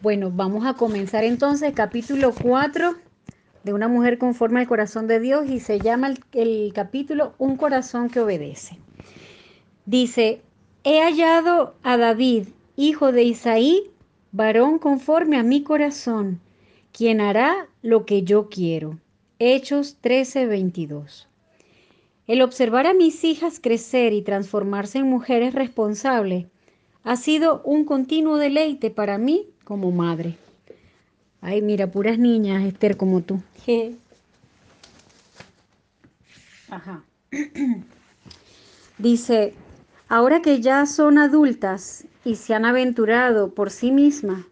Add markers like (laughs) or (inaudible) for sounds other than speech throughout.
Bueno, vamos a comenzar entonces capítulo 4 de una mujer conforme al corazón de Dios y se llama el, el, capítulo Un corazón que obedece. Dice, he hallado a David, hijo de Isaí, varón conforme a mi corazón, quien hará lo que yo quiero. Hechos 13, 22. El observar a mis hijas crecer y transformarse en mujeres responsables ha sido un continuo deleite para mí como madre. Ay, mira, puras niñas, Esther, como tú. Ajá. (clears throat) Dice, ahora que ya son adultas y se han aventurado por sí mismas,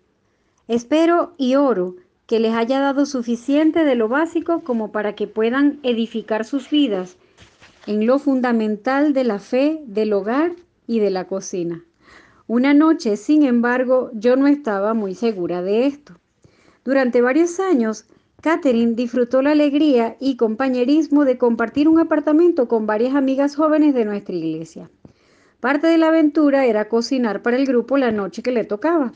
espero y oro que les haya dado suficiente de lo básico como para que puedan edificar sus vidas en lo fundamental de la fe, del hogar y de la cocina. Una noche, sin embargo, yo no estaba muy segura de esto. Durante varios años, Catherine disfrutó la alegría y compañerismo de compartir un apartamento con varias amigas jóvenes de nuestra iglesia. Parte de la aventura era cocinar para el grupo la noche que le tocaba.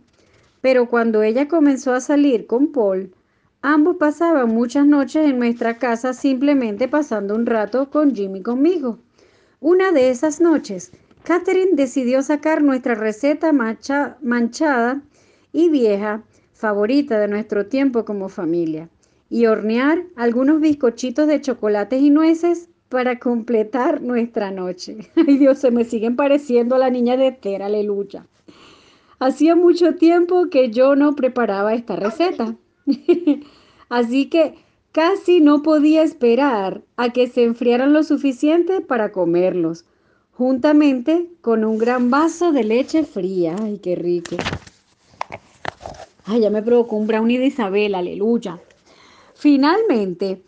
Pero cuando ella comenzó a salir con Paul, ambos pasaban muchas noches en nuestra casa simplemente pasando un rato con Jimmy conmigo. Una de esas noches, Catherine decidió sacar nuestra receta mancha, manchada y vieja favorita de nuestro tiempo como familia y hornear algunos bizcochitos de chocolates y nueces para completar nuestra noche. (laughs) Ay Dios, se me siguen pareciendo a la niña de Esther, aleluya. Hacía mucho tiempo que yo no preparaba esta receta. (laughs) Así que casi no podía esperar a que se enfriaran lo suficiente para comerlos, juntamente con un gran vaso de leche fría. Ay, qué rico. Ay, ya me provocó un brownie de Isabel, aleluya. Finalmente,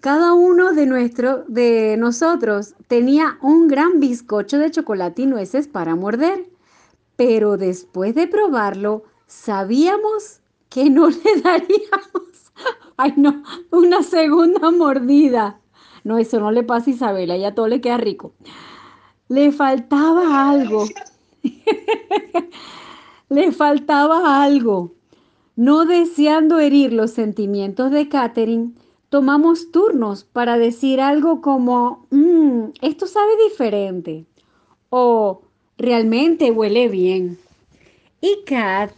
cada uno de, nuestro, de nosotros tenía un gran bizcocho de chocolate y nueces para morder pero después de probarlo, sabíamos que no (laughs) le daríamos, ay no, una segunda mordida. No, eso no le pasa a Isabela, ya todo le queda rico. Le faltaba algo. (laughs) le faltaba algo. No deseando herir los sentimientos de Catherine, tomamos turnos para decir algo como, mmm, esto sabe diferente. O Realmente huele bien. Y Kat,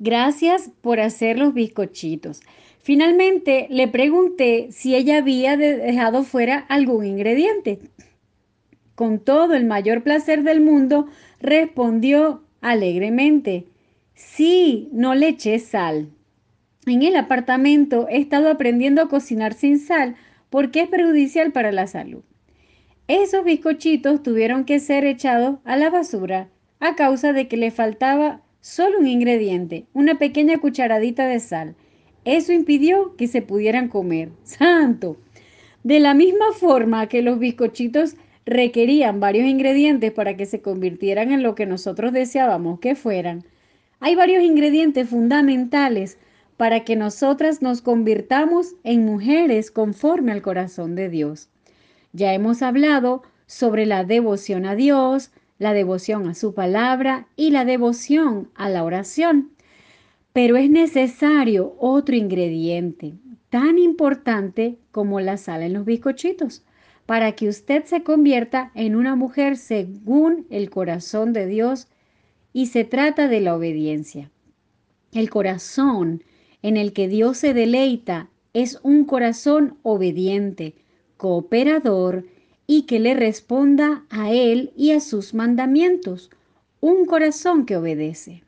gracias por hacer los bizcochitos. Finalmente le pregunté si ella había dejado fuera algún ingrediente. Con todo el mayor placer del mundo, respondió alegremente, sí, no le eché sal. En el apartamento he estado aprendiendo a cocinar sin sal porque es perjudicial para la salud. Esos bizcochitos tuvieron que ser echados a la basura a causa de que le faltaba solo un ingrediente, una pequeña cucharadita de sal. Eso impidió que se pudieran comer. ¡Santo! De la misma forma que los bizcochitos requerían varios ingredientes para que se convirtieran en lo que nosotros deseábamos que fueran, hay varios ingredientes fundamentales para que nosotras nos convirtamos en mujeres conforme al corazón de Dios. Ya hemos hablado sobre la devoción a Dios, la devoción a su palabra y la devoción a la oración. Pero es necesario otro ingrediente tan importante como la sal en los bizcochitos para que usted se convierta en una mujer según el corazón de Dios y se trata de la obediencia. El corazón en el que Dios se deleita es un corazón obediente, cooperador y que le responda a Él y a sus mandamientos, un corazón que obedece.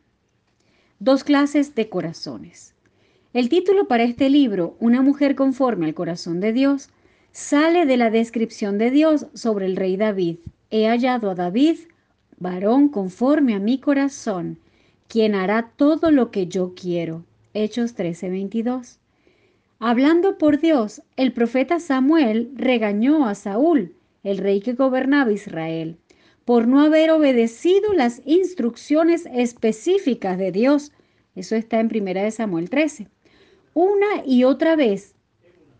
Dos clases de corazones. El título para este libro, Una mujer conforme al corazón de Dios, sale de la descripción de Dios sobre el rey David. He hallado a David, varón conforme a mi corazón, quien hará todo lo que yo quiero. Hechos 13:22. Hablando por Dios, el profeta Samuel regañó a Saúl, el rey que gobernaba Israel, por no haber obedecido las instrucciones específicas de Dios. Eso está en Primera de Samuel 13. Una y otra vez,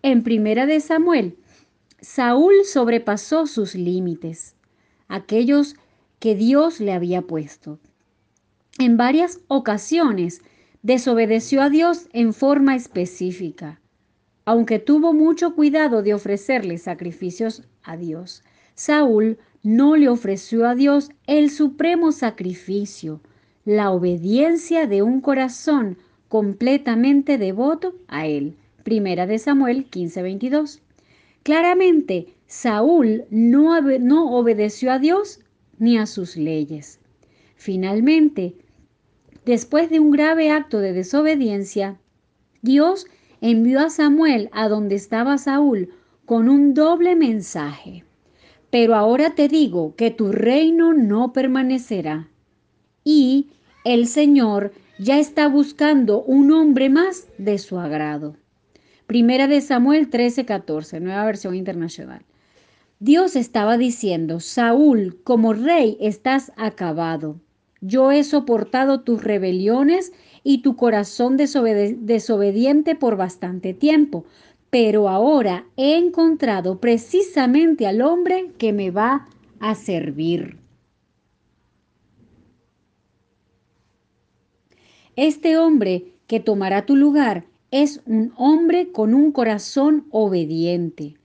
en Primera de Samuel, Saúl sobrepasó sus límites, aquellos que Dios le había puesto. en varias ocasiones desobedeció a Dios en forma específica, aunque tuvo mucho cuidado de ofrecerle sacrificios a Dios. Saúl no le ofreció a Dios el supremo sacrificio, la obediencia de un corazón completamente devoto a él. Primera de Samuel 15:22. Claramente, Saúl no, obedeció a Dios ni a sus leyes. Finalmente, después de un grave acto de desobediencia, Dios envió a Samuel a donde estaba Saúl con un doble mensaje. Pero ahora te digo que tu reino no permanecerá. Y el Señor ya está buscando un hombre más de su agrado. Primera de Samuel 13:14, nueva versión internacional. Dios estaba diciendo, Saúl, como rey estás acabado. Yo he soportado tus rebeliones y tu corazón desobediente por bastante tiempo, pero ahora he encontrado precisamente al hombre que me va a servir. Este hombre que tomará tu lugar es un hombre con un corazón obediente,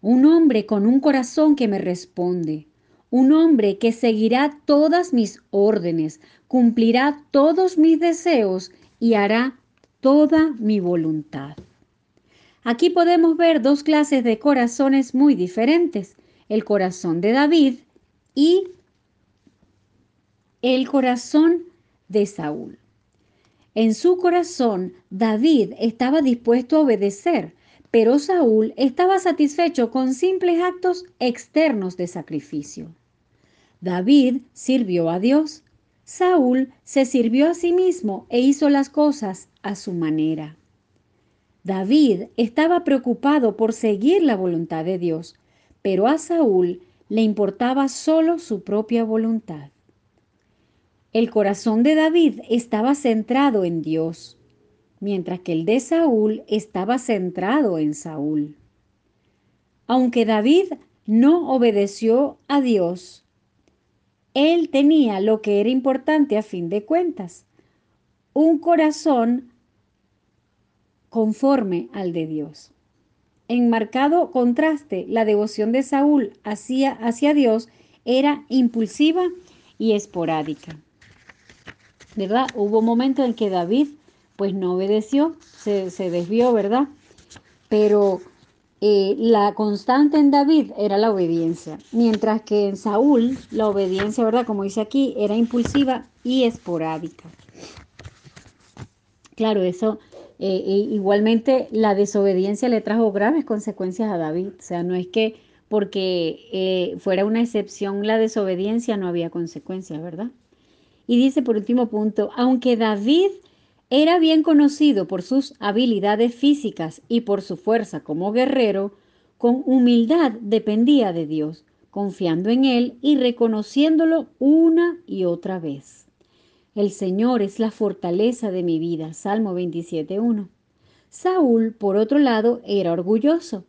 un hombre con un corazón que me responde, un hombre que seguirá todas mis órdenes, cumplirá todos mis deseos y hará toda mi voluntad. Aquí podemos ver dos clases de corazones muy diferentes, el corazón de David y el corazón de Saúl. En su corazón, David estaba dispuesto a obedecer, pero Saúl estaba satisfecho con simples actos externos de sacrificio. David sirvió a Dios, Saúl se sirvió a sí mismo e hizo las cosas a su manera. David estaba preocupado por seguir la voluntad de Dios, pero a Saúl le importaba solo su propia voluntad. El corazón de David estaba centrado en Dios, mientras que el de Saúl estaba centrado en Saúl. Aunque David no obedeció a Dios, él tenía lo que era importante a fin de cuentas, un corazón conforme al de Dios. En marcado contraste, la devoción de Saúl hacia, hacia Dios era impulsiva y esporádica. ¿Verdad? Hubo momentos en que David pues no obedeció, se, desvió, ¿verdad? Pero eh, la constante en David era la obediencia, mientras que en Saúl la obediencia, ¿verdad? Como dice aquí, era impulsiva y esporádica. Claro, eso eh, igualmente la desobediencia le trajo graves consecuencias a David. O sea, no es que porque eh, fuera una excepción la desobediencia no había consecuencias, ¿verdad? Y dice por último punto, aunque David era bien conocido por sus habilidades físicas y por su fuerza como guerrero, con humildad dependía de Dios, confiando en Él y reconociéndolo una y otra vez. El Señor es la fortaleza de mi vida. Salmo 27.1. Saúl, por otro lado, era orgulloso.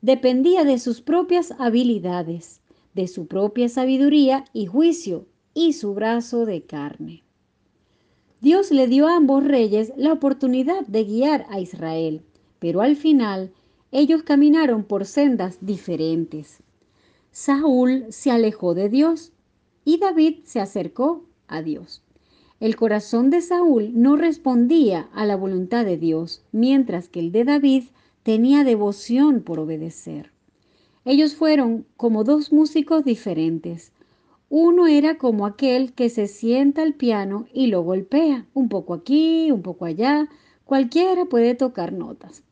Dependía de sus propias habilidades, de su propia sabiduría y juicio y su brazo de carne. Dios le dio a ambos reyes la oportunidad de guiar a Israel, pero al final ellos caminaron por sendas diferentes. Saúl se alejó de Dios y David se acercó a Dios. El corazón de Saúl no respondía a la voluntad de Dios, mientras que el de David tenía devoción por obedecer. Ellos fueron como dos músicos diferentes. Uno era como aquel que se sienta al piano y lo golpea, un poco aquí, un poco allá, cualquiera puede tocar notas.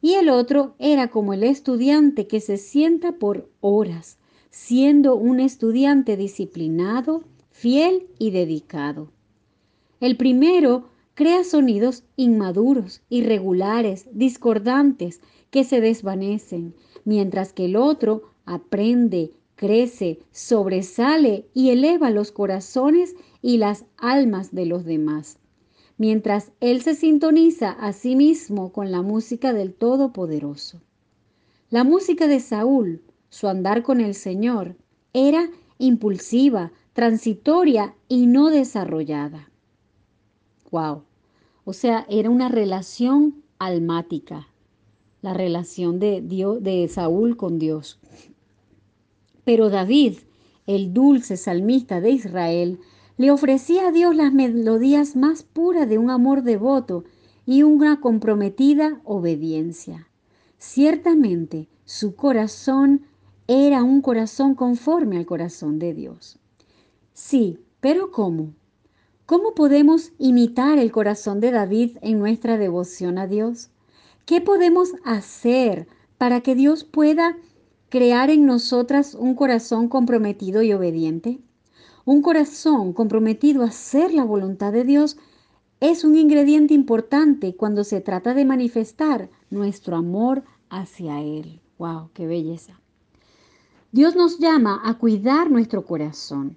Y el otro era como el estudiante que se sienta por horas, siendo un estudiante disciplinado, fiel y dedicado. El primero crea sonidos inmaduros, irregulares, discordantes, que se desvanecen, mientras que el otro aprende, crece, sobresale y eleva los corazones y las almas de los demás, mientras él se sintoniza a sí mismo con la música del Todopoderoso. La música de Saúl, su andar con el Señor, era impulsiva, transitoria y no desarrollada. Wow. O sea, era una relación almática, la relación de Dios de Saúl con Dios. Pero David, el dulce salmista de Israel, le ofrecía a Dios las melodías más puras de un amor devoto y una comprometida obediencia. Ciertamente, su corazón era un corazón conforme al corazón de Dios. Sí, pero ¿cómo? ¿Cómo podemos imitar el corazón de David en nuestra devoción a Dios? ¿Qué podemos hacer para que Dios pueda crear en nosotras un corazón comprometido y obediente? Un corazón comprometido a hacer la voluntad de Dios es un ingrediente importante cuando se trata de manifestar nuestro amor hacia Él. ¡Wow! ¡Qué belleza! Dios nos llama a cuidar nuestro corazón.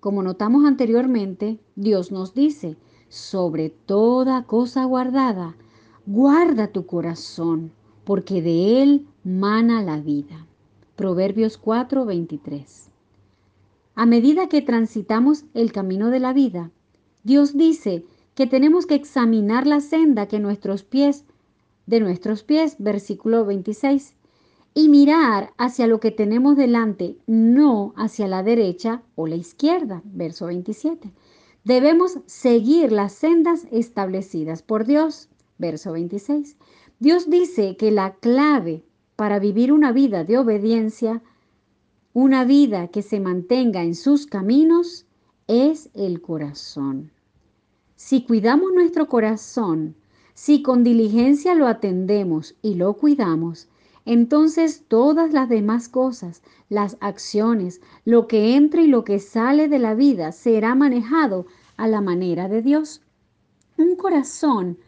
Como notamos anteriormente, Dios nos dice, sobre toda cosa guardada, guarda tu corazón, porque de él mana la vida. Proverbios 4:23. A medida que transitamos el camino de la vida, Dios dice que tenemos que examinar la senda que nuestros pies, de nuestros pies, versículo 26, y mirar hacia lo que tenemos delante, no hacia la derecha o la izquierda, verso 27. Debemos seguir las sendas establecidas por Dios, verso 26. Dios dice que la clave para vivir una vida de obediencia una vida que se mantenga en sus caminos es el corazón. Si cuidamos nuestro corazón, si con diligencia lo atendemos y lo cuidamos, entonces todas las demás cosas, las acciones, lo que entra y lo que sale de la vida será manejado a la manera de Dios. Un corazón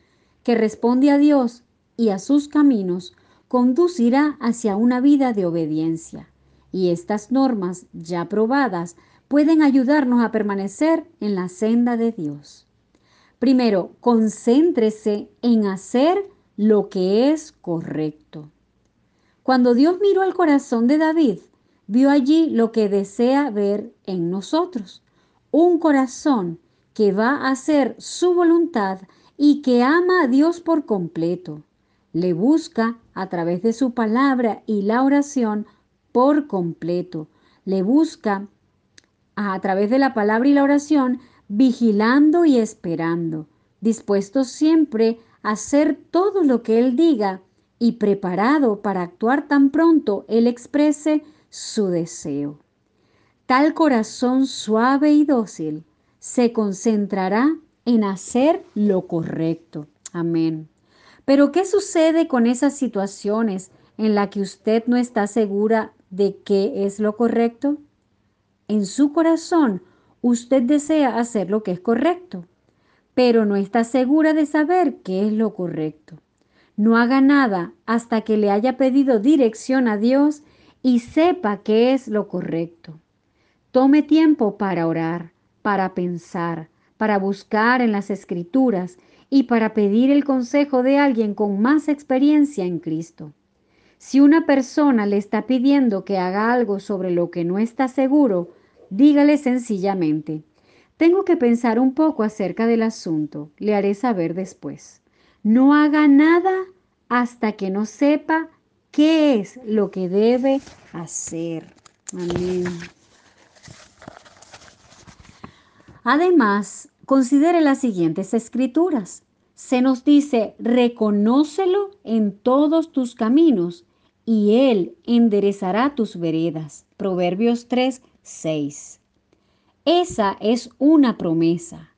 que responde a Dios y a sus caminos conducirá hacia una vida de obediencia y estas normas ya probadas pueden ayudarnos a permanecer en la senda de Dios. Primero, concéntrese en hacer lo que es correcto. Cuando Dios miró al corazón de David, vio allí lo que desea ver en nosotros, un corazón que va a hacer su voluntad y que ama a Dios por completo. Le busca a través de su palabra y la oración por completo. Le busca a través de la palabra y la oración, vigilando y esperando, dispuesto siempre a hacer todo lo que Él diga y preparado para actuar tan pronto Él exprese su deseo. Tal corazón suave y dócil se concentrará en hacer lo correcto. Amén. Pero ¿qué sucede con esas situaciones en las que usted no está segura de qué es lo correcto? En su corazón, usted desea hacer lo que es correcto, pero no está segura de saber qué es lo correcto. No haga nada hasta que le haya pedido dirección a Dios y sepa qué es lo correcto. Tome tiempo para orar, para pensar, para buscar en las escrituras y para pedir el consejo de alguien con más experiencia en Cristo. Si una persona le está pidiendo que haga algo sobre lo que no está seguro, dígale sencillamente, tengo que pensar un poco acerca del asunto, le haré saber después. No haga nada hasta que no sepa qué es lo que debe hacer. Amén. Además, considere las siguientes escrituras. Se nos dice, reconócelo en todos tus caminos y Él enderezará tus veredas. Proverbios 3, 6. Esa es una promesa.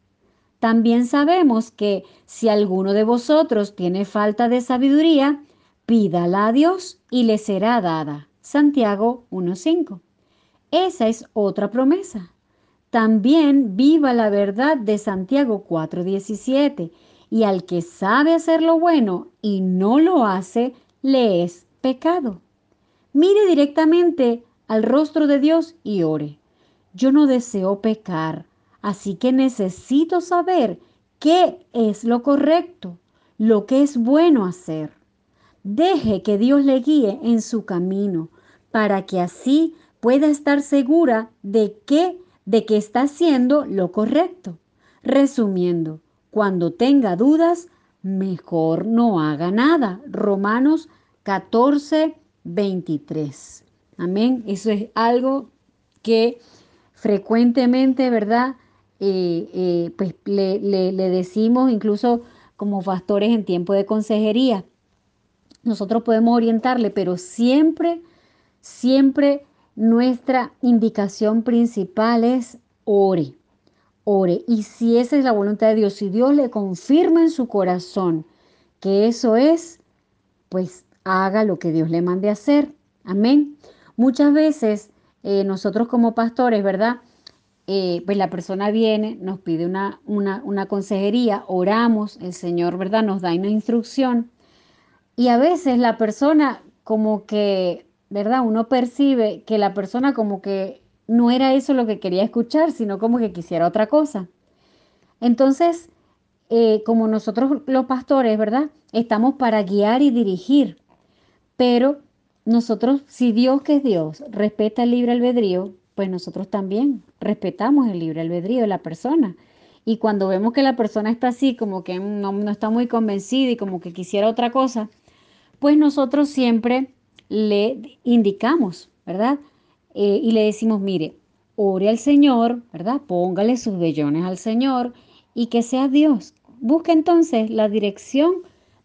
También sabemos que si alguno de vosotros tiene falta de sabiduría, pídala a Dios y le será dada. Santiago 1.5. Esa es otra promesa. También viva la verdad de Santiago 4.17. Y al que sabe hacer lo bueno y no lo hace, le es pecado. Mire directamente al rostro de Dios y ore. Yo no deseo pecar, así que necesito saber qué es lo correcto, lo que es bueno hacer. Deje que Dios le guíe en su camino para que así pueda estar segura de que de que está haciendo lo correcto. Resumiendo, Cuando tenga dudas, mejor no haga nada. Romanos 14, 23. Amén. Eso es algo que frecuentemente, ¿verdad? Eh, eh, pues le, le decimos incluso como pastores en tiempo de consejería. Nosotros podemos orientarle, pero siempre, siempre nuestra indicación principal es ore, ore. Y si esa es la voluntad de Dios, si Dios le confirma en su corazón que eso es, pues haga lo que Dios le mande hacer. Amén. Muchas veces eh, nosotros como pastores, ¿verdad? Eh, pues la persona viene, nos pide una, una, una consejería, oramos, el Señor, ¿verdad? Nos da una instrucción. Y a veces la persona como que, ¿verdad? Uno percibe que la persona como que no era eso lo que quería escuchar, sino como que quisiera otra cosa. Entonces, eh, como nosotros los pastores, ¿verdad? Estamos para guiar y dirigir, pero nosotros, si Dios que es Dios, respeta el libre albedrío, pues nosotros también respetamos el libre albedrío de la persona. Y cuando vemos que la persona está así, como que no, no está muy convencida y como que quisiera otra cosa, pues nosotros siempre le indicamos, ¿verdad? Eh, y le decimos, mire, ore al Señor, ¿verdad? Póngale sus vellones al Señor y que sea Dios. Busca entonces la dirección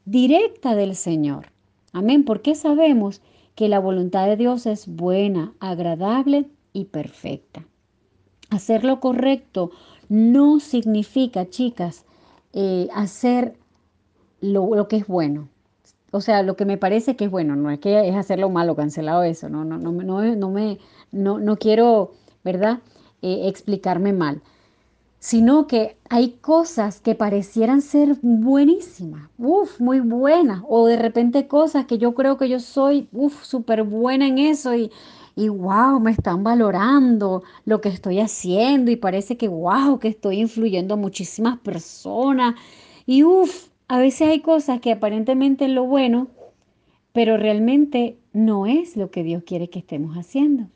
directa del Señor. Amén, porque sabemos que la voluntad de Dios es buena, agradable y perfecta. Hacer lo correcto no significa, chicas, eh, hacer lo, que es bueno. O sea, lo que me parece que es bueno, no es que es hacerlo malo, cancelado eso, no, no, no, no, no me, no, no quiero, ¿verdad?, eh, explicarme mal, sino que hay cosas que parecieran ser buenísimas, uff, muy buenas, o de repente cosas que yo creo que yo soy, uff, súper buena en eso y, y wow, me están valorando lo que estoy haciendo y parece que wow, que estoy influyendo a muchísimas personas y uff, a veces hay cosas que aparentemente es lo bueno, pero realmente no es lo que Dios quiere que estemos haciendo.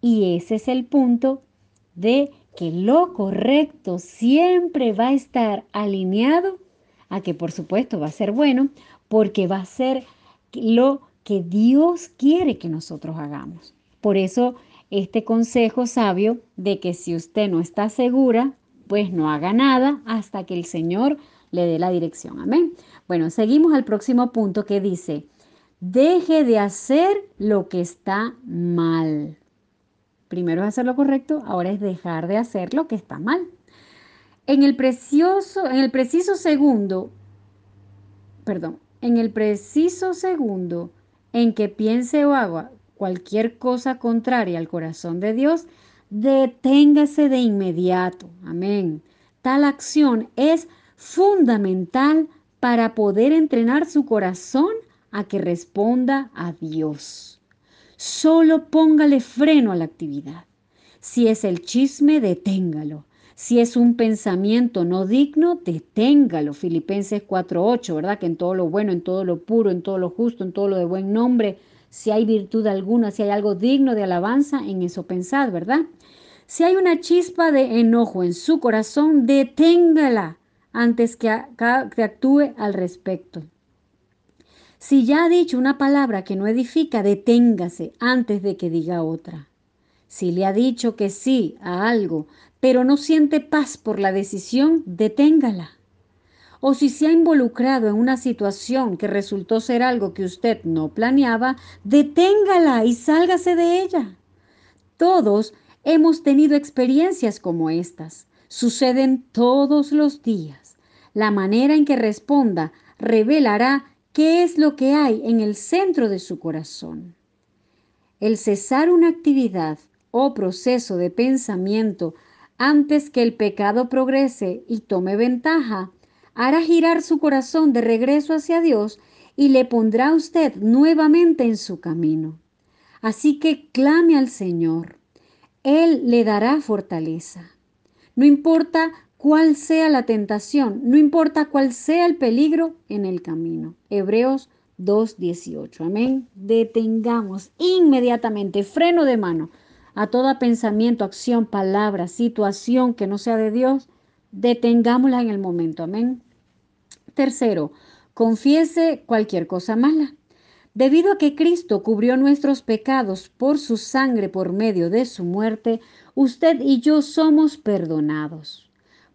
Y ese es el punto de que lo correcto siempre va a estar alineado a que por supuesto va a ser bueno, porque va a ser lo que Dios quiere que nosotros hagamos. Por eso este consejo sabio de que si usted no está segura, pues no haga nada hasta que el Señor le dé la dirección. Amén. Bueno, seguimos al próximo punto que dice, deje de hacer lo que está mal. Primero es hacer lo correcto, ahora es dejar de hacer lo que está mal. En el precioso, en el preciso segundo, perdón, en el preciso segundo en que piense o haga cualquier cosa contraria al corazón de Dios, deténgase de inmediato. Amén. Tal acción es fundamental para poder entrenar su corazón a que responda a Dios. Solo póngale freno a la actividad. Si es el chisme, deténgalo. Si es un pensamiento no digno, deténgalo. Filipenses 4:8, ¿verdad? Que en todo lo bueno, en todo lo puro, en todo lo justo, en todo lo de buen nombre, si hay virtud alguna, si hay algo digno de alabanza, en eso pensad, ¿verdad? Si hay una chispa de enojo en su corazón, deténgala antes que, actúe al respecto. Si ya ha dicho una palabra que no edifica, deténgase antes de que diga otra. Si le ha dicho que sí a algo, pero no siente paz por la decisión, deténgala. O si se ha involucrado en una situación que resultó ser algo que usted no planeaba, deténgala y sálgase de ella. Todos hemos tenido experiencias como estas. Suceden todos los días. La manera en que responda revelará qué es lo que hay en el centro de su corazón. El cesar una actividad o proceso de pensamiento antes que el pecado progrese y tome ventaja, hará girar su corazón de regreso hacia Dios y le pondrá a usted nuevamente en su camino. Así que clame al Señor. Él le dará fortaleza. No importa cuál sea la tentación, no importa cuál sea el peligro en el camino. Hebreos 2.18. Amén. Detengamos inmediatamente, freno de mano a todo pensamiento, acción, palabra, situación que no sea de Dios. detengámosla en el momento. Amén. Tercero, confiese cualquier cosa mala. Debido a que Cristo cubrió nuestros pecados por su sangre por medio de su muerte, usted y yo somos perdonados.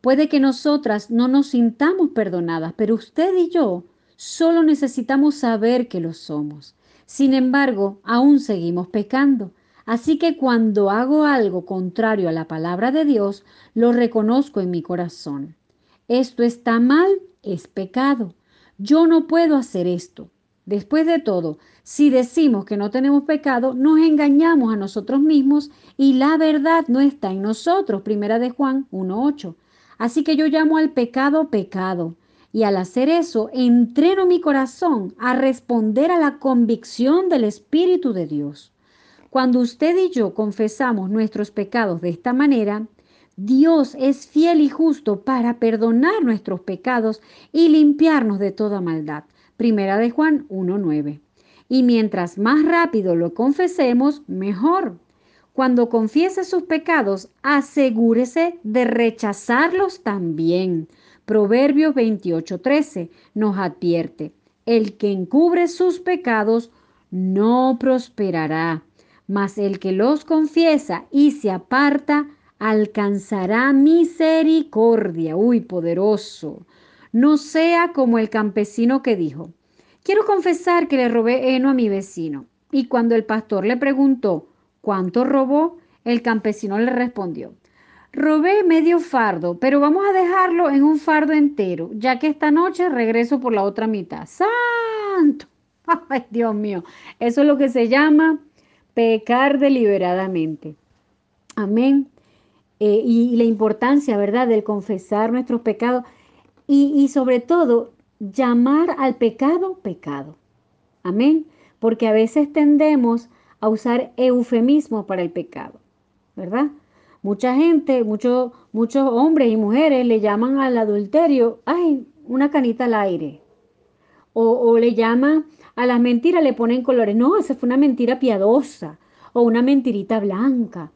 Puede que nosotras no nos sintamos perdonadas, pero usted y yo solo necesitamos saber que lo somos. Sin embargo, aún seguimos pecando. Así que cuando hago algo contrario a la palabra de Dios, lo reconozco en mi corazón. Esto está mal, es pecado. Yo no puedo hacer esto. Después de todo, si decimos que no tenemos pecado, nos engañamos a nosotros mismos y la verdad no está en nosotros. Primera de Juan 1.8. Así que yo llamo al pecado pecado. Y al hacer eso, entreno mi corazón a responder a la convicción del Espíritu de Dios. Cuando usted y yo confesamos nuestros pecados de esta manera, Dios es fiel y justo para perdonar nuestros pecados y limpiarnos de toda maldad. Primera de Juan 1.9. Y mientras más rápido lo confesemos, mejor. Cuando confiese sus pecados, asegúrese de rechazarlos también. Proverbios 28.13 nos advierte, el que encubre sus pecados no prosperará, mas el que los confiesa y se aparta alcanzará misericordia. Uy, poderoso. No sea como el campesino que dijo, quiero confesar que le robé heno a mi vecino. Y cuando el pastor le preguntó, ¿cuánto robó? El campesino le respondió, robé medio fardo, pero vamos a dejarlo en un fardo entero, ya que esta noche regreso por la otra mitad. ¡Santo! (laughs) ¡Ay, Dios mío! Eso es lo que se llama pecar deliberadamente. Amén. Eh, y la importancia, ¿verdad?, del confesar nuestros pecados y, sobre todo llamar al pecado pecado. Amén. Porque a veces tendemos a usar eufemismo para el pecado, ¿verdad? Mucha gente, muchos muchos hombres y mujeres le llaman al adulterio, ay, una canita al aire. O, o, le llaman a las mentiras, le ponen colores. No, esa fue una mentira piadosa. O una mentirita blanca.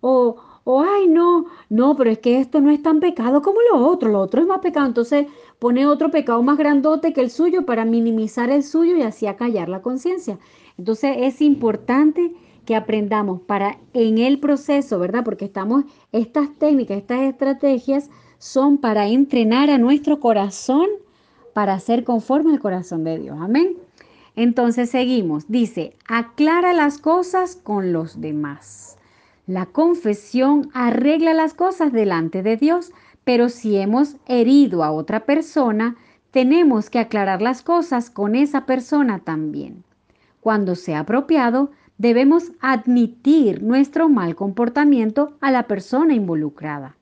O, o ay, no, no, pero es que esto no es tan pecado como lo otro, lo otro es más pecado. Entonces pone otro pecado más grandote que el suyo para minimizar el suyo y así acallar la conciencia. Entonces es importante que aprendamos para en el proceso, ¿verdad? Porque estamos, estas técnicas, estas estrategias son para entrenar a nuestro corazón para ser conforme al corazón de Dios. Amén. Entonces seguimos. Dice, aclara las cosas con los demás. La confesión arregla las cosas delante de Dios, pero si hemos herido a otra persona, tenemos que aclarar las cosas con esa persona también. Cuando sea apropiado, debemos admitir nuestro mal comportamiento a la persona involucrada.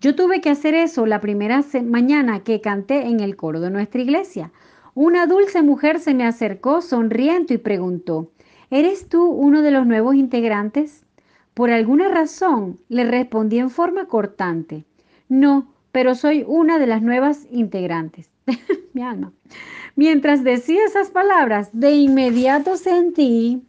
Yo tuve que hacer eso la primera mañana que canté en el coro de nuestra iglesia. Una dulce mujer se me acercó sonriendo y preguntó, ¿Eres tú uno de los nuevos integrantes? Por alguna razón le respondí en forma cortante. No, pero soy una de las nuevas integrantes. (laughs) Mi alma. Mientras decía esas palabras, de inmediato sentí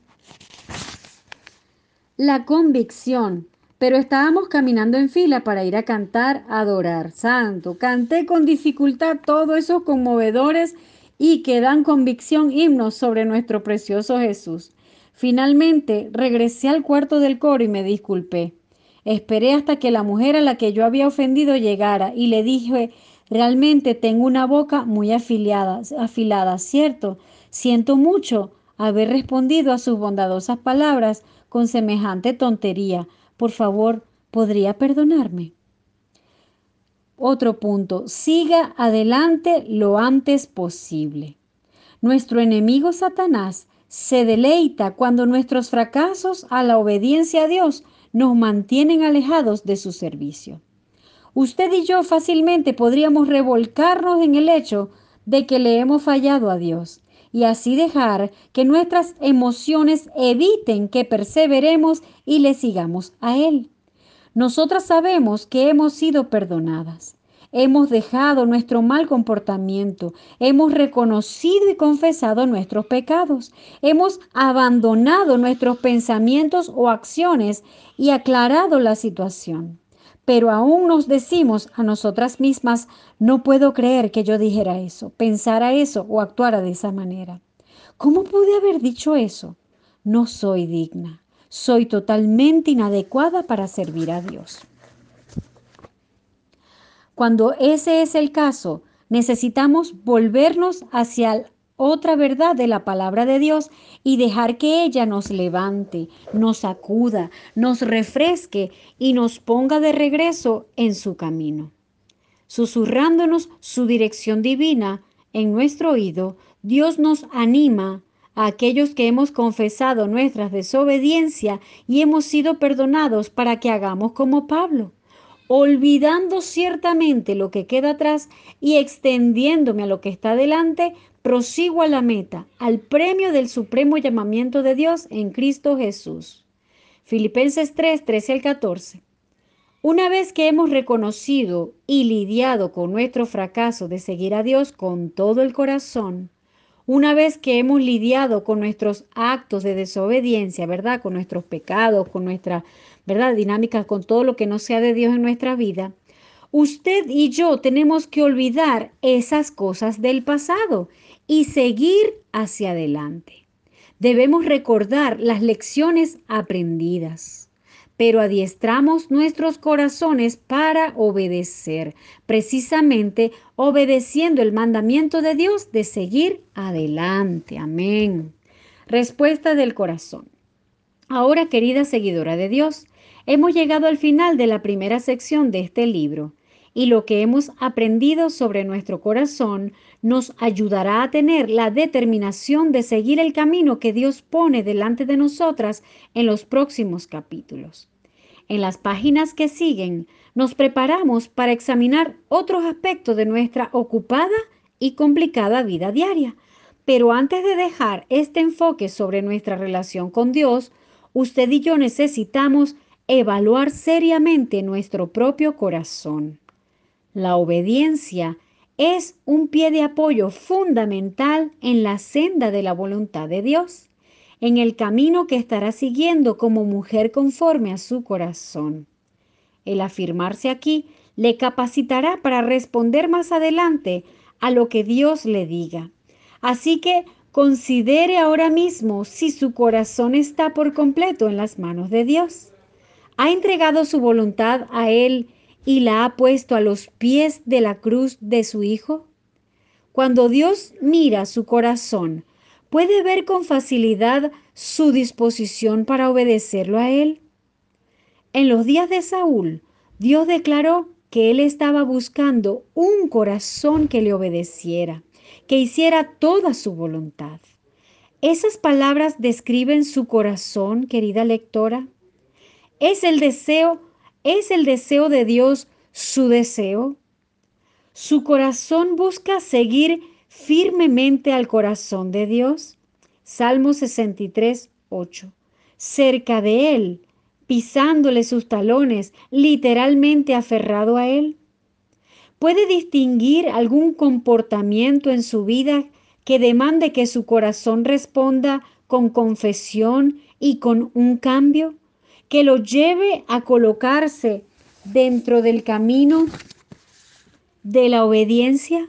la convicción, pero estábamos caminando en fila para ir a cantar, adorar. Santo, canté con dificultad todos esos conmovedores y que dan convicción himnos sobre nuestro precioso Jesús. Finalmente regresé al cuarto del coro y me disculpé. Esperé hasta que la mujer a la que yo había ofendido llegara y le dije, realmente tengo una boca muy afiliada, afilada, ¿cierto? Siento mucho haber respondido a sus bondadosas palabras con semejante tontería. Por favor, ¿podría perdonarme? Otro punto, siga adelante lo antes posible. Nuestro enemigo Satanás se deleita cuando nuestros fracasos a la obediencia a Dios nos mantienen alejados de su servicio. Usted y yo fácilmente podríamos revolcarnos en el hecho de que le hemos fallado a Dios y así dejar que nuestras emociones eviten que perseveremos y le sigamos a Él. Nosotras sabemos que hemos sido perdonadas. Hemos dejado nuestro mal comportamiento, hemos reconocido y confesado nuestros pecados, hemos abandonado nuestros pensamientos o acciones y aclarado la situación. Pero aún nos decimos a nosotras mismas, no puedo creer que yo dijera eso, pensara eso o actuara de esa manera. ¿Cómo pude haber dicho eso? No soy digna, soy totalmente inadecuada para servir a Dios. Cuando ese es el caso, necesitamos volvernos hacia otra verdad de la palabra de Dios y dejar que ella nos levante, nos acuda, nos refresque y nos ponga de regreso en su camino. Susurrándonos su dirección divina en nuestro oído, Dios nos anima a aquellos que hemos confesado nuestra desobediencia y hemos sido perdonados para que hagamos como Pablo olvidando ciertamente lo que queda atrás y extendiéndome a lo que está delante, prosigo a la meta, al premio del supremo llamamiento de Dios en Cristo Jesús. Filipenses 3, 13 al 14. Una vez que hemos reconocido y lidiado con nuestro fracaso de seguir a Dios con todo el corazón, una vez que hemos lidiado con nuestros actos de desobediencia, ¿verdad? Con nuestros pecados, con nuestra, ¿verdad? Dinámica, con todo lo que no sea de Dios en nuestra vida, usted y yo tenemos que olvidar esas cosas del pasado y seguir hacia adelante. Debemos recordar las lecciones aprendidas, pero adiestramos nuestros corazones para obedecer, precisamente obedeciendo el mandamiento de Dios de seguir adelante. Amén. Respuesta del corazón. Ahora, querida seguidora de Dios, hemos llegado al final de la primera sección de este libro y lo que hemos aprendido sobre nuestro corazón nos ayudará a tener la determinación de seguir el camino que Dios pone delante de nosotras en los próximos capítulos. En las páginas que siguen, nos preparamos para examinar otros aspectos de nuestra ocupada y complicada vida diaria. Pero antes de dejar este enfoque sobre nuestra relación con Dios, usted y yo necesitamos evaluar seriamente nuestro propio corazón. La obediencia es un pie de apoyo fundamental en la senda de la voluntad de Dios, en el camino que estará siguiendo como mujer conforme a su corazón. El afirmarse aquí le capacitará para responder más adelante a lo que Dios le diga. Así que considere ahora mismo si su corazón está por completo en las manos de Dios. ¿Ha entregado su voluntad a Él y la ha puesto a los pies de la cruz de su Hijo? Cuando Dios mira su corazón, ¿puede ver con facilidad su disposición para obedecerlo a Él? En los días de Saúl, Dios declaró que Él estaba buscando un corazón que le obedeciera, que hiciera toda su voluntad. ¿Esas palabras describen su corazón, querida lectora? ¿Es el deseo ¿Es el deseo de Dios su deseo? ¿Su corazón busca seguir firmemente al corazón de Dios? Salmo 63, 8. Cerca de Él, pisándole sus talones, literalmente aferrado a Él. ¿Puede distinguir algún comportamiento en su vida que demande que su corazón responda con confesión y con un cambio? Que lo lleve a colocarse dentro del camino de la obediencia?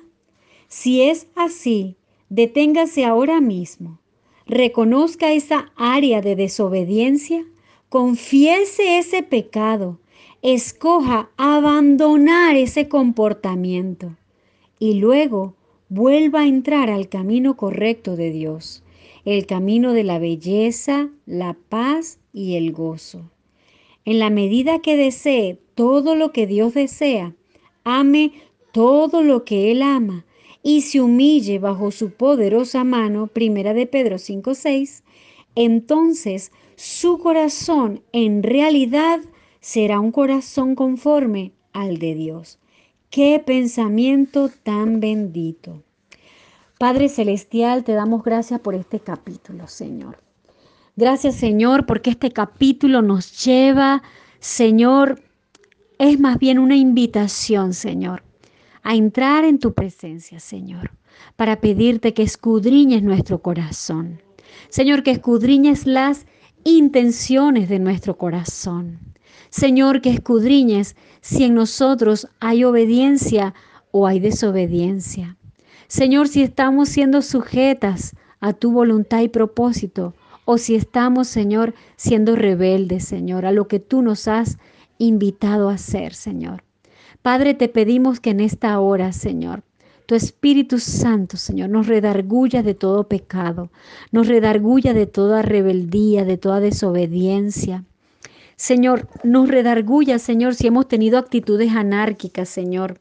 Si es así, deténgase ahora mismo, reconozca esa área de desobediencia, confiese ese pecado, escoja abandonar ese comportamiento y luego vuelva a entrar al camino correcto de Dios, el camino de la belleza, la paz y el gozo. En la medida que desee todo lo que Dios desea, ame todo lo que Él ama y se humille bajo su poderosa mano, primera de Pedro 5:6, entonces su corazón en realidad será un corazón conforme al de Dios. Qué pensamiento tan bendito. Padre Celestial, te damos gracias por este capítulo, Señor. Gracias Señor porque este capítulo nos lleva, Señor, es más bien una invitación, Señor, a entrar en tu presencia, Señor, para pedirte que escudriñes nuestro corazón. Señor, que escudriñes las intenciones de nuestro corazón. Señor, que escudriñes si en nosotros hay obediencia o hay desobediencia. Señor, si estamos siendo sujetas a tu voluntad y propósito, o si estamos, Señor, siendo rebeldes, Señor, a lo que tú nos has invitado a hacer, Señor. Padre, te pedimos que en esta hora, Señor, tu Espíritu Santo, Señor, nos redarguya de todo pecado, nos redarguya de toda rebeldía, de toda desobediencia. Señor, nos redarguya, Señor, si hemos tenido actitudes anárquicas, Señor,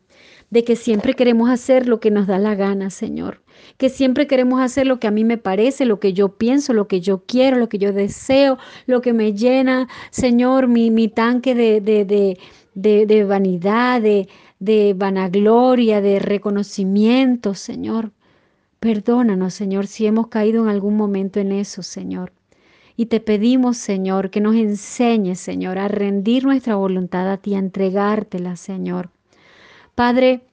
de que siempre queremos hacer lo que nos da la gana, Señor, que siempre queremos hacer lo que a mí me parece, lo que yo pienso, lo que yo quiero, lo que yo deseo, lo que me llena, Señor, mi, mi tanque de, de, de, de vanidad, de, de vanagloria, de reconocimiento, Señor. Perdónanos, Señor, si hemos caído en algún momento en eso, Señor. Y te pedimos, Señor, que nos enseñes, Señor, a rendir nuestra voluntad a ti, a entregártela, Señor. Padre,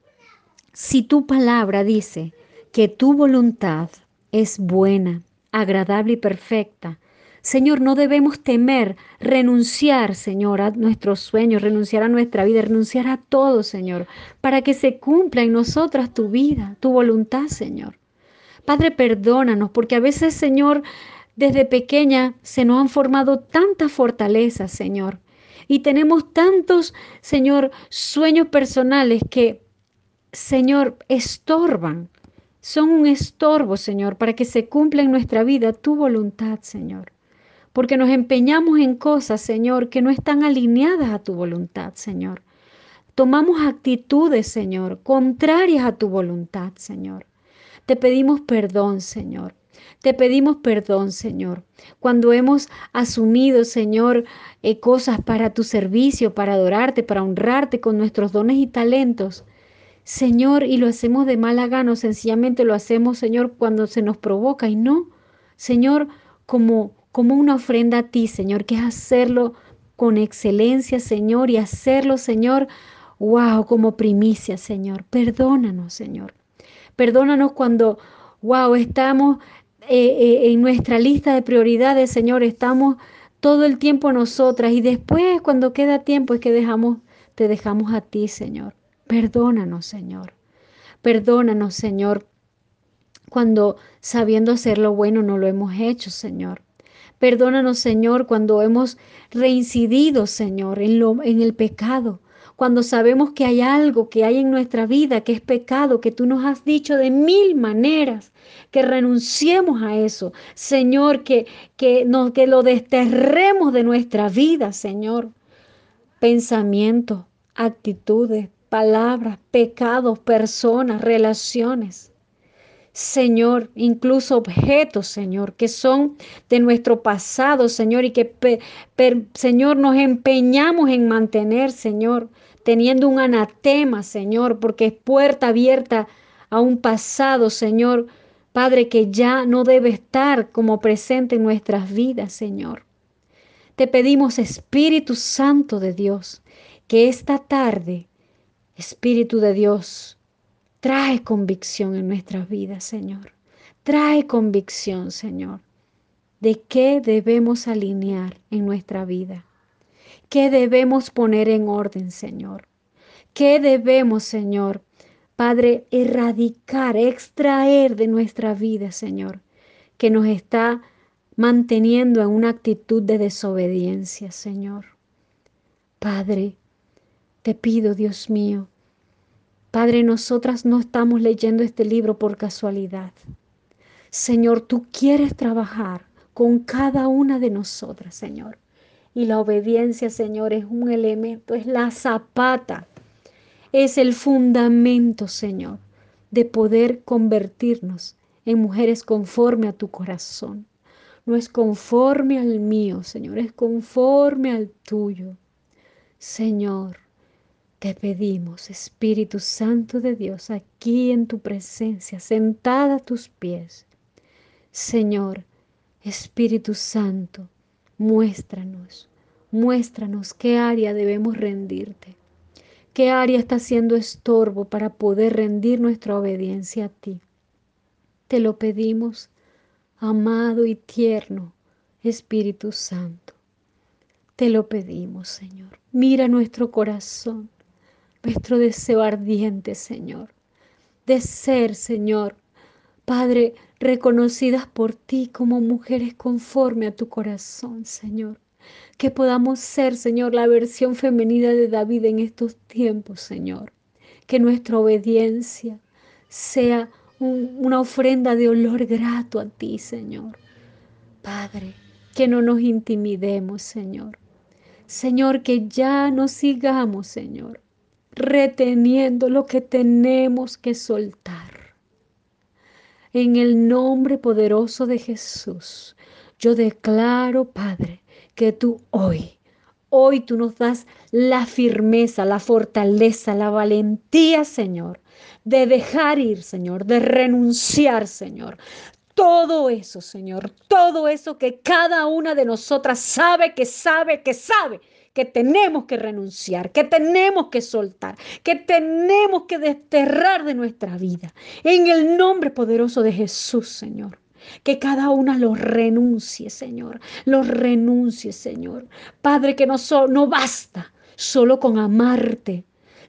si tu palabra dice que tu voluntad es buena, agradable y perfecta, Señor, no debemos temer renunciar, Señor, a nuestros sueños, renunciar a nuestra vida, renunciar a todo, Señor, para que se cumpla en nosotras tu vida, tu voluntad, Señor. Padre, perdónanos, porque a veces, Señor, desde pequeña se nos han formado tantas fortalezas, Señor. Y tenemos tantos, Señor, sueños personales que, Señor, estorban. Son un estorbo, Señor, para que se cumpla en nuestra vida tu voluntad, Señor porque nos empeñamos en cosas, Señor, que no están alineadas a tu voluntad, Señor. Tomamos actitudes, Señor, contrarias a tu voluntad, Señor. Te pedimos perdón, Señor. Te pedimos perdón, Señor, cuando hemos asumido, Señor, eh, cosas para tu servicio, para adorarte, para honrarte con nuestros dones y talentos. Señor, y lo hacemos de mala gana, sencillamente lo hacemos, Señor, cuando se nos provoca y no, Señor, como como una ofrenda a ti, Señor, que es hacerlo con excelencia, Señor, y hacerlo, Señor, wow, como primicia, Señor. Perdónanos, Señor. Perdónanos cuando, wow, estamos eh, eh, en nuestra lista de prioridades, Señor, estamos todo el tiempo nosotras y después cuando queda tiempo es que dejamos, te dejamos a ti, Señor. Perdónanos, Señor. Perdónanos, Señor, cuando sabiendo hacer lo bueno no lo hemos hecho, Señor. Perdónanos, Señor, cuando hemos reincidido, Señor, en, lo, en el pecado. Cuando sabemos que hay algo que hay en nuestra vida que es pecado, que tú nos has dicho de mil maneras, que renunciemos a eso. Señor, que, que, no, que lo desterremos de nuestra vida, Señor. Pensamientos, actitudes, palabras, pecados, personas, relaciones. Señor, incluso objetos, Señor, que son de nuestro pasado, Señor, y que, Señor, nos empeñamos en mantener, Señor, teniendo un anatema, Señor, porque es puerta abierta a un pasado, Señor, Padre, que ya no debe estar como presente en nuestras vidas, Señor. Te pedimos, Espíritu Santo de Dios, que esta tarde, Espíritu de Dios, Trae convicción en nuestras vidas, Señor. Trae convicción, Señor, de qué debemos alinear en nuestra vida. ¿Qué debemos poner en orden, Señor? ¿Qué debemos, Señor, Padre, erradicar, extraer de nuestra vida, Señor, que nos está manteniendo en una actitud de desobediencia, Señor? Padre, te pido, Dios mío, Padre, nosotras no estamos leyendo este libro por casualidad. Señor, tú quieres trabajar con cada una de nosotras, Señor. Y la obediencia, Señor, es un elemento, es la zapata, es el fundamento, Señor, de poder convertirnos en mujeres conforme a tu corazón. No es conforme al mío, Señor, es conforme al tuyo. Señor, te pedimos, Espíritu Santo de Dios, aquí en tu presencia, sentada a tus pies. Señor, Espíritu Santo, muéstranos, muéstranos qué área debemos rendirte, qué área está siendo estorbo para poder rendir nuestra obediencia a ti. Te lo pedimos, amado y tierno Espíritu Santo. Te lo pedimos, Señor. Mira nuestro corazón, nuestro deseo ardiente, Señor, de ser, Señor, Padre, reconocidas por ti como mujeres conforme a tu corazón, Señor. Que podamos ser, Señor, la versión femenina de David en estos tiempos, Señor. Que nuestra obediencia sea una ofrenda de olor grato a ti, Señor. Padre, que no nos intimidemos, Señor. Señor, que ya no sigamos, Señor, reteniendo lo que tenemos que soltar. En el nombre poderoso de Jesús, yo declaro, Padre, que tú hoy, hoy tú nos das la firmeza, la fortaleza, la valentía, Señor, de dejar ir, Señor, de renunciar, Señor. Todo eso, Señor, todo eso que cada una de nosotras sabe, que sabe, que sabe que tenemos que renunciar, que tenemos que soltar, que tenemos que desterrar de nuestra vida. En el nombre poderoso de Jesús, Señor. Que cada una lo renuncie, Señor. Lo renuncie, Señor. Padre, que no, no basta solo con amarte.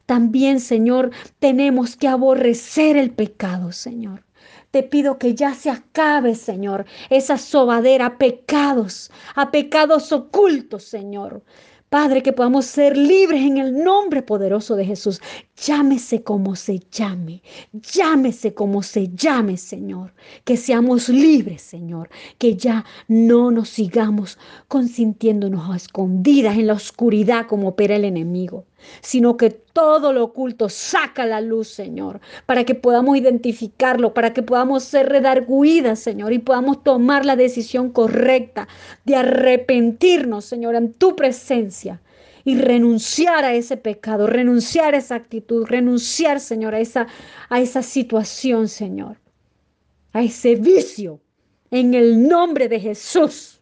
También, Señor, tenemos que aborrecer el pecado, Señor. Te pido que ya se acabe, Señor, esa sobadera a pecados, a pecados ocultos, Señor. Padre, que podamos ser libres en el nombre poderoso de Jesús. Llámese como se llame, llámese como se llame, Señor. Que seamos libres, Señor. Que ya no nos sigamos consintiéndonos a escondidas en la oscuridad como opera el enemigo sino que todo lo oculto saca la luz, Señor, para que podamos identificarlo, para que podamos ser redarguidas, Señor, y podamos tomar la decisión correcta de arrepentirnos, Señor, en tu presencia y renunciar a ese pecado, renunciar a esa actitud, renunciar, Señor, a esa, a esa situación, Señor, a ese vicio, en el nombre de Jesús.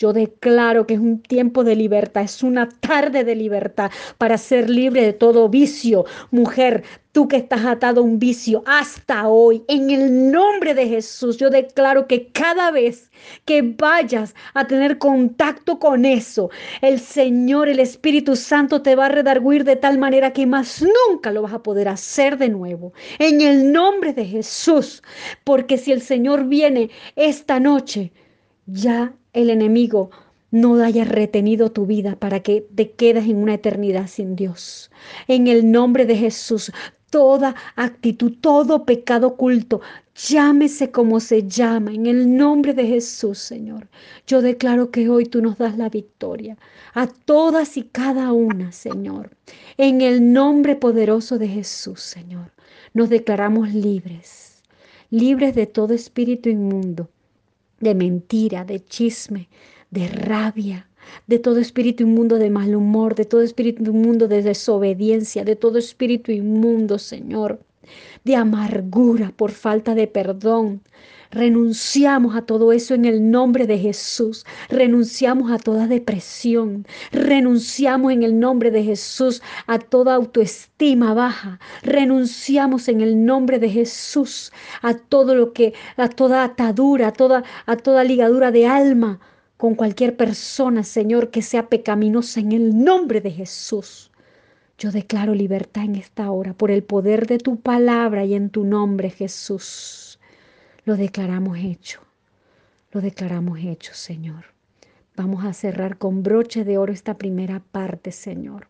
Yo declaro que es un tiempo de libertad, es una tarde de libertad para ser libre de todo vicio. Mujer, tú que estás atado a un vicio hasta hoy, en el nombre de Jesús, yo declaro que cada vez que vayas a tener contacto con eso, el Señor, el Espíritu Santo te va a redarguir de tal manera que más nunca lo vas a poder hacer de nuevo. En el nombre de Jesús, porque si el Señor viene esta noche, ya el enemigo no haya retenido tu vida para que te quedes en una eternidad sin Dios. En el nombre de Jesús, toda actitud, todo pecado oculto, llámese como se llama, en el nombre de Jesús, Señor. Yo declaro que hoy tú nos das la victoria a todas y cada una, Señor. En el nombre poderoso de Jesús, Señor, nos declaramos libres, libres de todo espíritu inmundo de mentira, de chisme, de rabia, de todo espíritu inmundo de mal humor, de todo espíritu inmundo de desobediencia, de todo espíritu inmundo, Señor, de amargura por falta de perdón, Renunciamos a todo eso en el nombre de Jesús. Renunciamos a toda depresión. Renunciamos en el nombre de Jesús a toda autoestima baja. Renunciamos en el nombre de Jesús a todo lo que, a toda atadura, a toda, a toda ligadura de alma con cualquier persona, Señor, que sea pecaminosa en el nombre de Jesús. Yo declaro libertad en esta hora por el poder de tu palabra y en tu nombre, Jesús lo declaramos hecho. Lo declaramos hecho, Señor. Vamos a cerrar con broche de oro esta primera parte, Señor,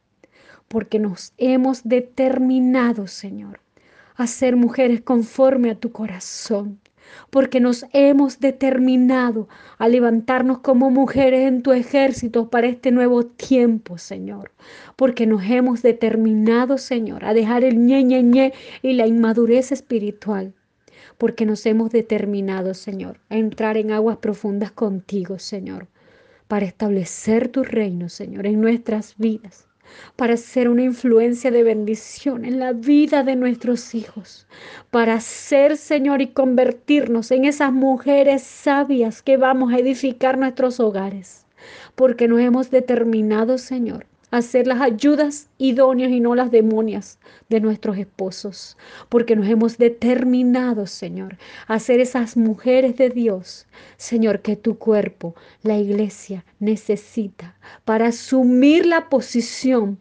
porque nos hemos determinado, Señor, a ser mujeres conforme a tu corazón, porque nos hemos determinado a levantarnos como mujeres en tu ejército para este nuevo tiempo, Señor, porque nos hemos determinado, Señor, a dejar el ñe, ñe, ñe y la inmadurez espiritual porque nos hemos determinado, Señor, a entrar en aguas profundas contigo, Señor, para establecer tu reino, Señor, en nuestras vidas, para ser una influencia de bendición en la vida de nuestros hijos, para ser, Señor, y convertirnos en esas mujeres sabias que vamos a edificar nuestros hogares, porque nos hemos determinado, Señor, a ser las ayudas idóneas y no las demonias de nuestros esposos, porque nos hemos determinado, Señor, a ser esas mujeres de Dios, Señor, que tu cuerpo, la iglesia, necesita para asumir la posición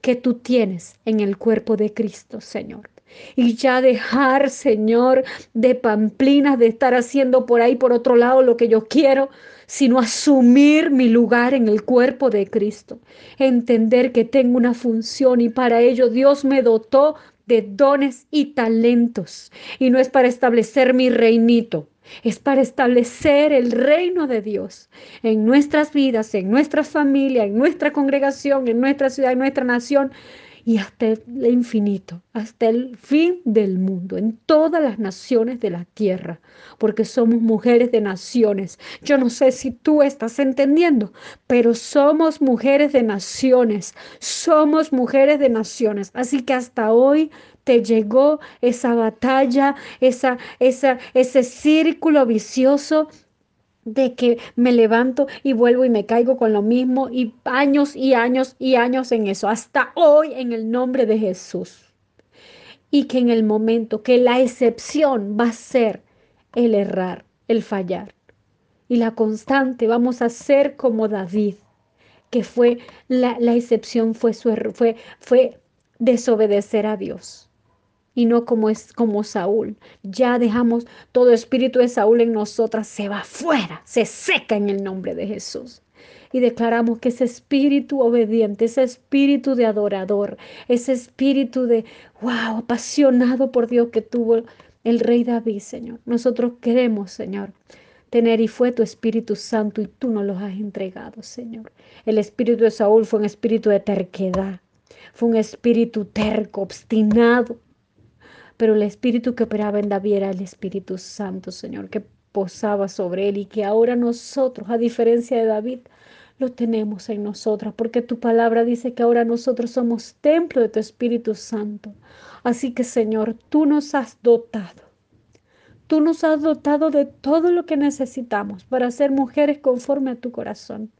que tú tienes en el cuerpo de Cristo, Señor y ya dejar, Señor, de pamplinas, de estar haciendo por ahí, por otro lado, lo que yo quiero, sino asumir mi lugar en el cuerpo de Cristo. Entender que tengo una función y para ello Dios me dotó de dones y talentos. Y no es para establecer mi reinito, es para establecer el reino de Dios en nuestras vidas, en nuestra familia, en nuestra congregación, en nuestra ciudad, en nuestra nación y hasta el infinito, hasta el fin del mundo, en todas las naciones de la tierra, porque somos mujeres de naciones. Yo no sé si tú estás entendiendo, pero somos mujeres de naciones, somos mujeres de naciones. Así que hasta hoy te llegó esa batalla, esa, esa, ese círculo vicioso de que me levanto y vuelvo y me caigo con lo mismo y años y años y años en eso, hasta hoy en el nombre de Jesús. Y que en el momento que la excepción va a ser el errar, el fallar. Y la constante vamos a ser como David, que fue la, la excepción fue, su, fue, fue desobedecer a Dios y no como es como Saúl. Ya dejamos todo espíritu de Saúl en nosotras, se va fuera, se seca en el nombre de Jesús. Y declaramos que ese espíritu obediente, ese espíritu de adorador, ese espíritu de, wow, apasionado por Dios que tuvo el rey David, Señor. Nosotros queremos, Señor, tener y fue tu Espíritu Santo y tú nos los has entregado, Señor. El espíritu de Saúl fue un espíritu de terquedad, fue un espíritu terco, obstinado, pero el espíritu que operaba en David era el Espíritu Santo, Señor, que posaba sobre él y que ahora nosotros, a diferencia de David, lo tenemos en nosotras, porque tu palabra dice que ahora nosotros somos templo de tu Espíritu Santo. Así que, Señor, tú nos has dotado. Tú nos has dotado de todo lo que necesitamos para ser mujeres conforme a tu corazón.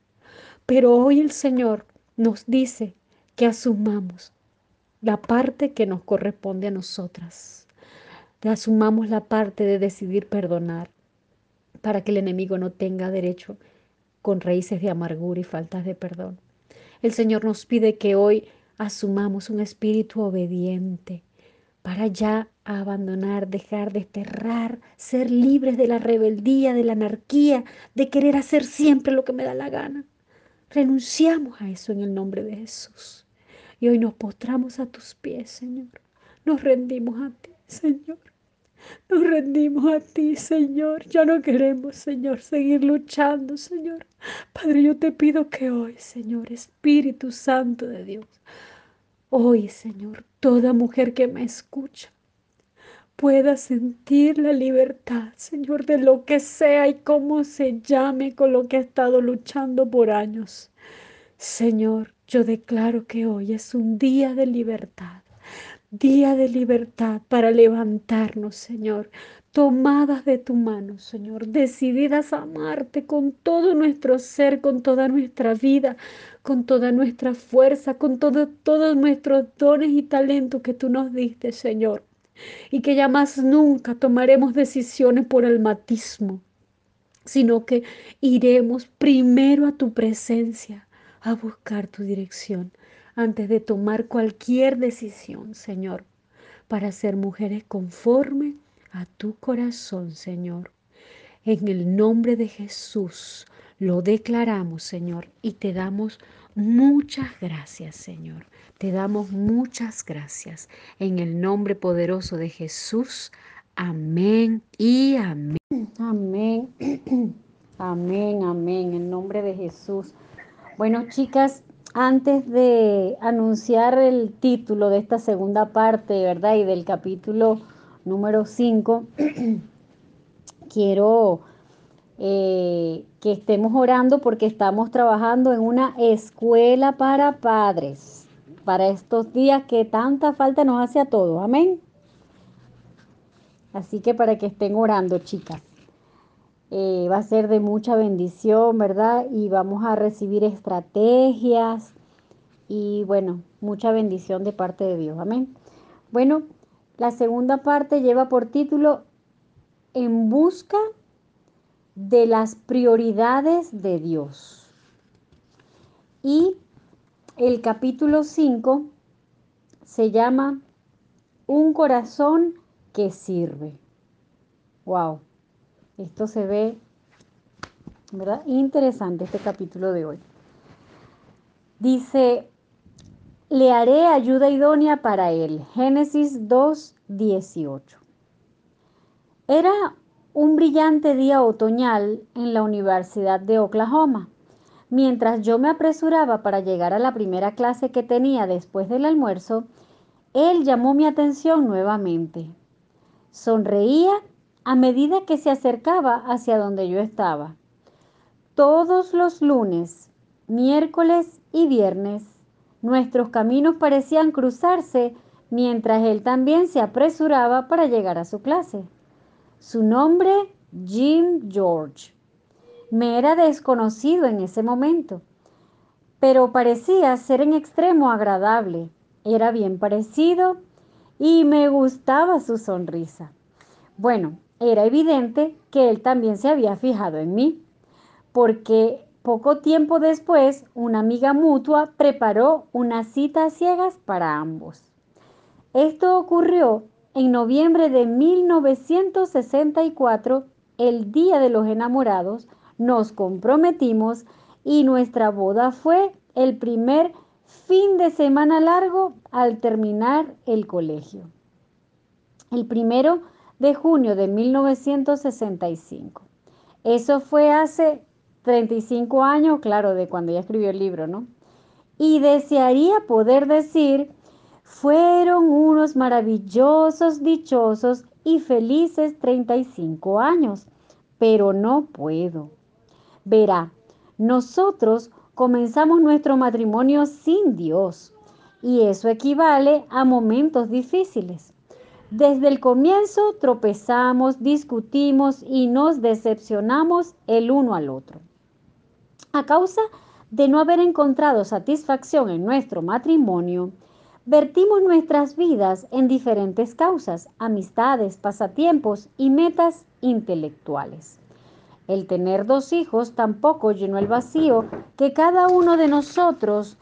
Pero hoy el Señor nos dice que asumamos la parte que nos corresponde a nosotras. Asumamos la parte de decidir perdonar para que el enemigo no tenga derecho con raíces de amargura y faltas de perdón. El Señor nos pide que hoy asumamos un espíritu obediente para ya abandonar, dejar, desterrar, ser libres de la rebeldía, de la anarquía, de querer hacer siempre lo que me da la gana. Renunciamos a eso en el nombre de Jesús. Y hoy nos postramos a tus pies, Señor. Nos rendimos a ti, Señor. Nos rendimos a ti, Señor. Ya no queremos, Señor, seguir luchando, Señor. Padre, yo te pido que hoy, Señor, Espíritu Santo de Dios, hoy, Señor, toda mujer que me escucha pueda sentir la libertad, Señor, de lo que sea y cómo se llame con lo que ha estado luchando por años. Señor, yo declaro que hoy es un día de libertad, día de libertad para levantarnos, Señor, tomadas de tu mano, Señor, decididas a amarte con todo nuestro ser, con toda nuestra vida, con toda nuestra fuerza, con todo, todos nuestros dones y talentos que tú nos diste, Señor. Y que ya más nunca tomaremos decisiones por el matismo, sino que iremos primero a tu presencia a buscar tu dirección antes de tomar cualquier decisión, Señor, para ser mujeres conforme a tu corazón, Señor. En el nombre de Jesús lo declaramos, Señor, y te damos muchas gracias, Señor. Te damos muchas gracias. En el nombre poderoso de Jesús. Amén y amén. Amén. (clears throat) Amén, amén. En nombre de Jesús. Bueno, chicas, antes de anunciar el título de esta segunda parte, ¿verdad? Y del capítulo número 5, (clears throat) quiero eh, que estemos orando porque estamos trabajando en una escuela para padres, para estos días que tanta falta nos hace a todos. Amén. Así que para que estén orando, chicas. Eh, va a ser de mucha bendición, ¿verdad? Y vamos a recibir estrategias y bueno, mucha bendición de parte de Dios. Amén. Bueno, la segunda parte lleva por título En busca de las prioridades de Dios. Y el capítulo 5 se llama Un corazón que sirve. Wow, esto se ve, ¿verdad? Interesante este capítulo de hoy. Dice, le haré ayuda idónea para él. Génesis 2, 18. Era un brillante día otoñal en la Universidad de Oklahoma. Mientras yo me apresuraba para llegar a la primera clase que tenía después del almuerzo, él llamó mi atención nuevamente. Sonreía a medida que se acercaba hacia donde yo estaba. Todos los lunes, miércoles y viernes, nuestros caminos parecían cruzarse mientras él también se apresuraba para llegar a su clase. Su nombre, Jim George. Me era desconocido en ese momento, pero parecía ser en extremo agradable. Era bien parecido y me gustaba su sonrisa. Bueno, era evidente que él también se había fijado en mí, porque poco tiempo después una amiga mutua preparó una cita a ciegas para ambos. Esto ocurrió en noviembre de 1964, el Día de los Enamorados, nos comprometimos y nuestra boda fue el primer fin de semana largo al terminar el colegio. El primero de junio de 1965. Eso fue hace 35 años, claro, de cuando ella escribió el libro, ¿no? Y desearía poder decir fueron unos maravillosos, dichosos y felices 35 años, pero no puedo. Verá, nosotros comenzamos nuestro matrimonio sin Dios y eso equivale a momentos difíciles. Desde el comienzo tropezamos, discutimos y nos decepcionamos el uno al otro. A causa de no haber encontrado satisfacción en nuestro matrimonio, vertimos nuestras vidas en diferentes causas, amistades, pasatiempos y metas intelectuales. El tener dos hijos tampoco llenó el vacío que cada uno de nosotros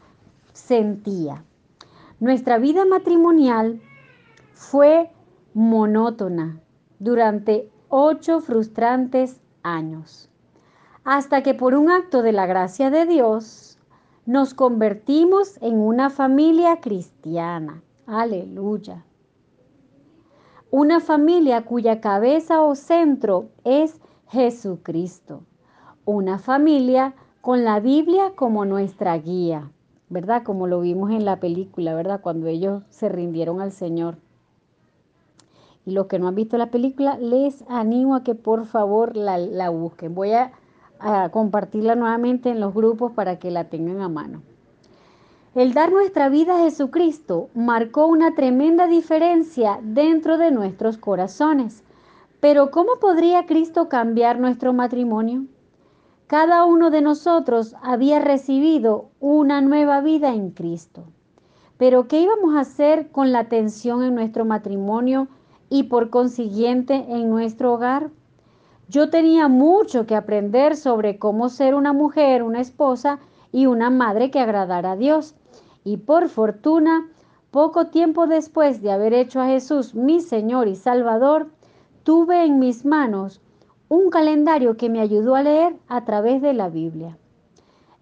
sentía. Nuestra vida matrimonial fue monótona durante ocho frustrantes años, hasta que por un acto de la gracia de Dios, nos convertimos en una familia cristiana. Aleluya. Una familia cuya cabeza o centro es Jesucristo. Una familia con la Biblia como nuestra guía, ¿verdad? Como lo vimos en la película, ¿verdad? Cuando ellos se rindieron al Señor. Y los que no han visto la película, les animo a que por favor la, busquen. Voy a a compartirla nuevamente en los grupos para que la tengan a mano. El dar nuestra vida a Jesucristo marcó una tremenda diferencia dentro de nuestros corazones. Pero ¿cómo podría Cristo cambiar nuestro matrimonio? Cada uno de nosotros había recibido una nueva vida en Cristo. Pero ¿qué íbamos a hacer con la tensión en nuestro matrimonio y por consiguiente en nuestro hogar? Yo tenía mucho que aprender sobre cómo ser una mujer, una esposa y una madre que agradara a Dios. Y por fortuna, poco tiempo después de haber hecho a Jesús mi Señor y Salvador, tuve en mis manos un calendario que me ayudó a leer a través de la Biblia.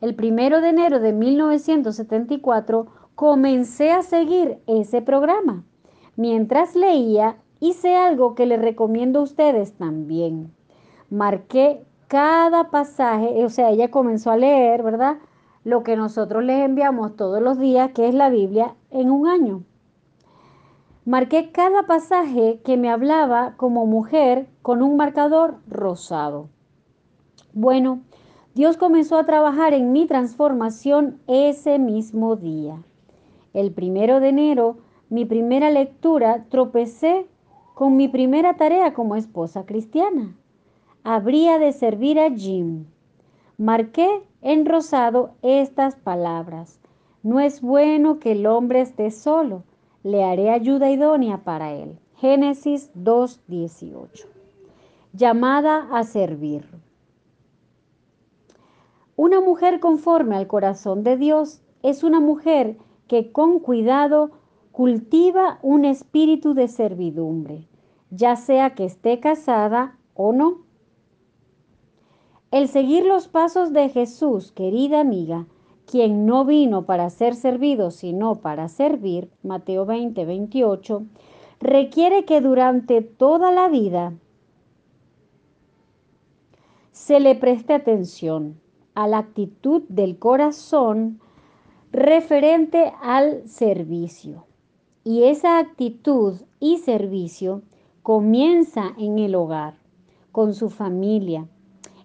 El primero de enero de 1974 comencé a seguir ese programa. Mientras leía, hice algo que les recomiendo a ustedes también marqué cada pasaje, o sea, ella comenzó a leer, ¿verdad? Lo que nosotros les enviamos todos los días, que es la Biblia, en un año. Marqué cada pasaje que me hablaba como mujer con un marcador rosado. Bueno, Dios comenzó a trabajar en mi transformación ese mismo día. El primero de enero, mi primera lectura, tropecé con mi primera tarea como esposa cristiana habría de servir a Jim. Marqué en rosado estas palabras. No es bueno que el hombre esté solo. Le haré ayuda idónea para él. Génesis 2.18. Llamada a servir. Una mujer conforme al corazón de Dios es una mujer que con cuidado cultiva un espíritu de servidumbre, ya sea que esté casada o no. El seguir los pasos de Jesús, querida amiga, quien no vino para ser servido, sino para servir, Mateo 20, 28, requiere que durante toda la vida se le preste atención a la actitud del corazón referente al servicio. Y esa actitud y servicio comienza en el hogar, con su familia,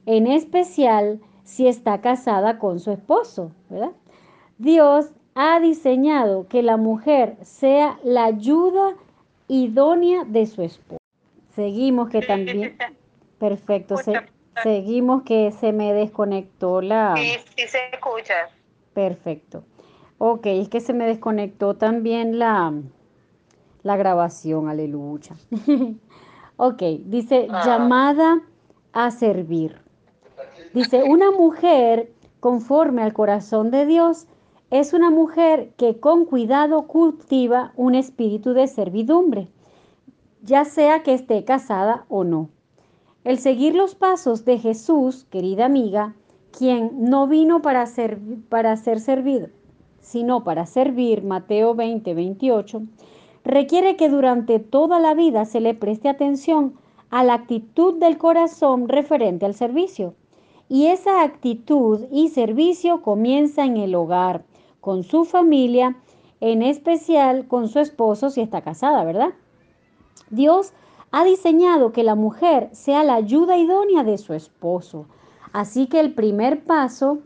en especial si está casada con su esposo, ¿verdad? Dios ha diseñado que la mujer sea la ayuda idónea de su esposo. Seguimos que también... Perfecto, seguimos que se me desconectó la... Sí, sí se escucha. Perfecto. Ok, es que se me desconectó también la, la grabación, aleluya. (laughs) ok, dice ah. llamada a servir. Dice, una mujer conforme al corazón de Dios es una mujer que con cuidado cultiva un espíritu de servidumbre, ya sea que esté casada o no. El seguir los pasos de Jesús, querida amiga, quien no vino para ser, para ser servido, sino para servir, Mateo 20, 28, requiere que durante toda la vida se le preste atención a la actitud del corazón referente al servicio. Y esa actitud y servicio comienza en el hogar, con su familia, en especial con su esposo si está casada, ¿verdad? Dios ha diseñado que la mujer sea la ayuda idónea de su esposo. Así que el primer paso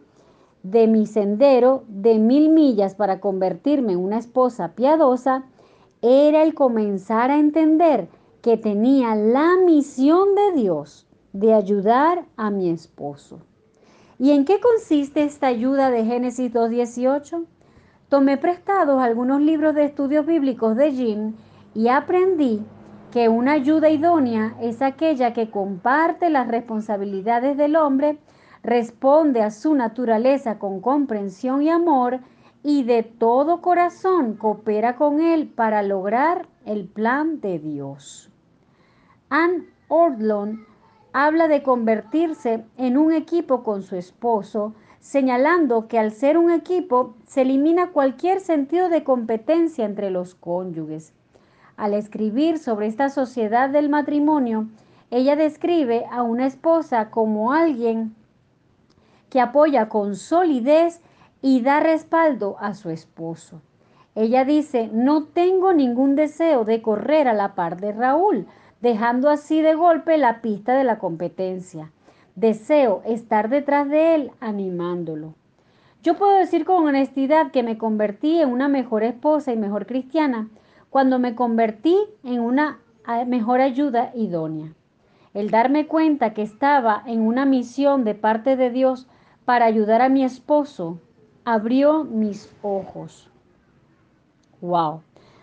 de mi sendero de mil millas para convertirme en una esposa piadosa era el comenzar a entender que tenía la misión de Dios de ayudar a mi esposo. ¿Y en qué consiste esta ayuda de Génesis 2.18? Tomé prestados algunos libros de estudios bíblicos de Jim y aprendí que una ayuda idónea es aquella que comparte las responsabilidades del hombre, responde a su naturaleza con comprensión y amor y de todo corazón coopera con él para lograr el plan de Dios. Anne Ordlon habla de convertirse en un equipo con su esposo, señalando que al ser un equipo se elimina cualquier sentido de competencia entre los cónyuges. Al escribir sobre esta sociedad del matrimonio, ella describe a una esposa como alguien que apoya con solidez y da respaldo a su esposo. Ella dice, no tengo ningún deseo de correr a la par de Raúl, dejando así de golpe la pista de la competencia. Deseo estar detrás de él animándolo. Yo puedo decir con honestidad que me convertí en una mejor esposa y mejor cristiana cuando me convertí en una mejor ayuda idónea. El darme cuenta que estaba en una misión de parte de Dios para ayudar a mi esposo abrió mis ojos. Wow.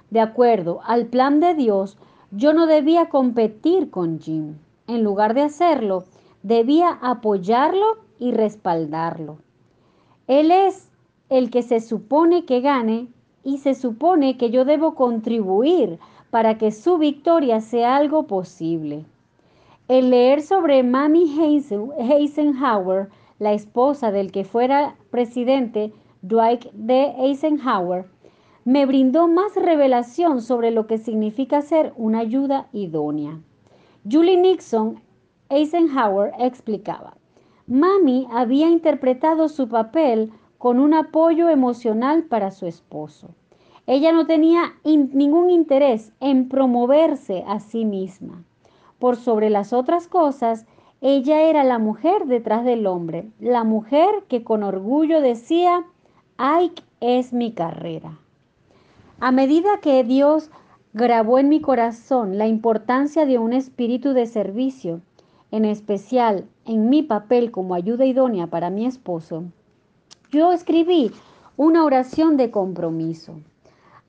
De acuerdo al plan de Dios, yo no debía competir con Jim. En lugar de hacerlo, debía apoyarlo y respaldarlo. Él es el que se supone que gane y se supone que yo debo contribuir para que su victoria sea algo posible. El leer sobre Mamie Eisenhower, la esposa del que fuera presidente Dwight D. Eisenhower, me brindó más revelación sobre lo que significa ser una ayuda idónea. Julie Nixon Eisenhower explicaba, Mami había interpretado su papel con un apoyo emocional para su esposo. Ella no tenía ningún interés en promoverse a sí misma. Por sobre las otras cosas, ella era la mujer detrás del hombre, la mujer que con orgullo decía, Ike es mi carrera. A medida que Dios grabó en mi corazón la importancia de un espíritu de servicio, en especial en mi papel como ayuda idónea para mi esposo, yo escribí una oración de compromiso.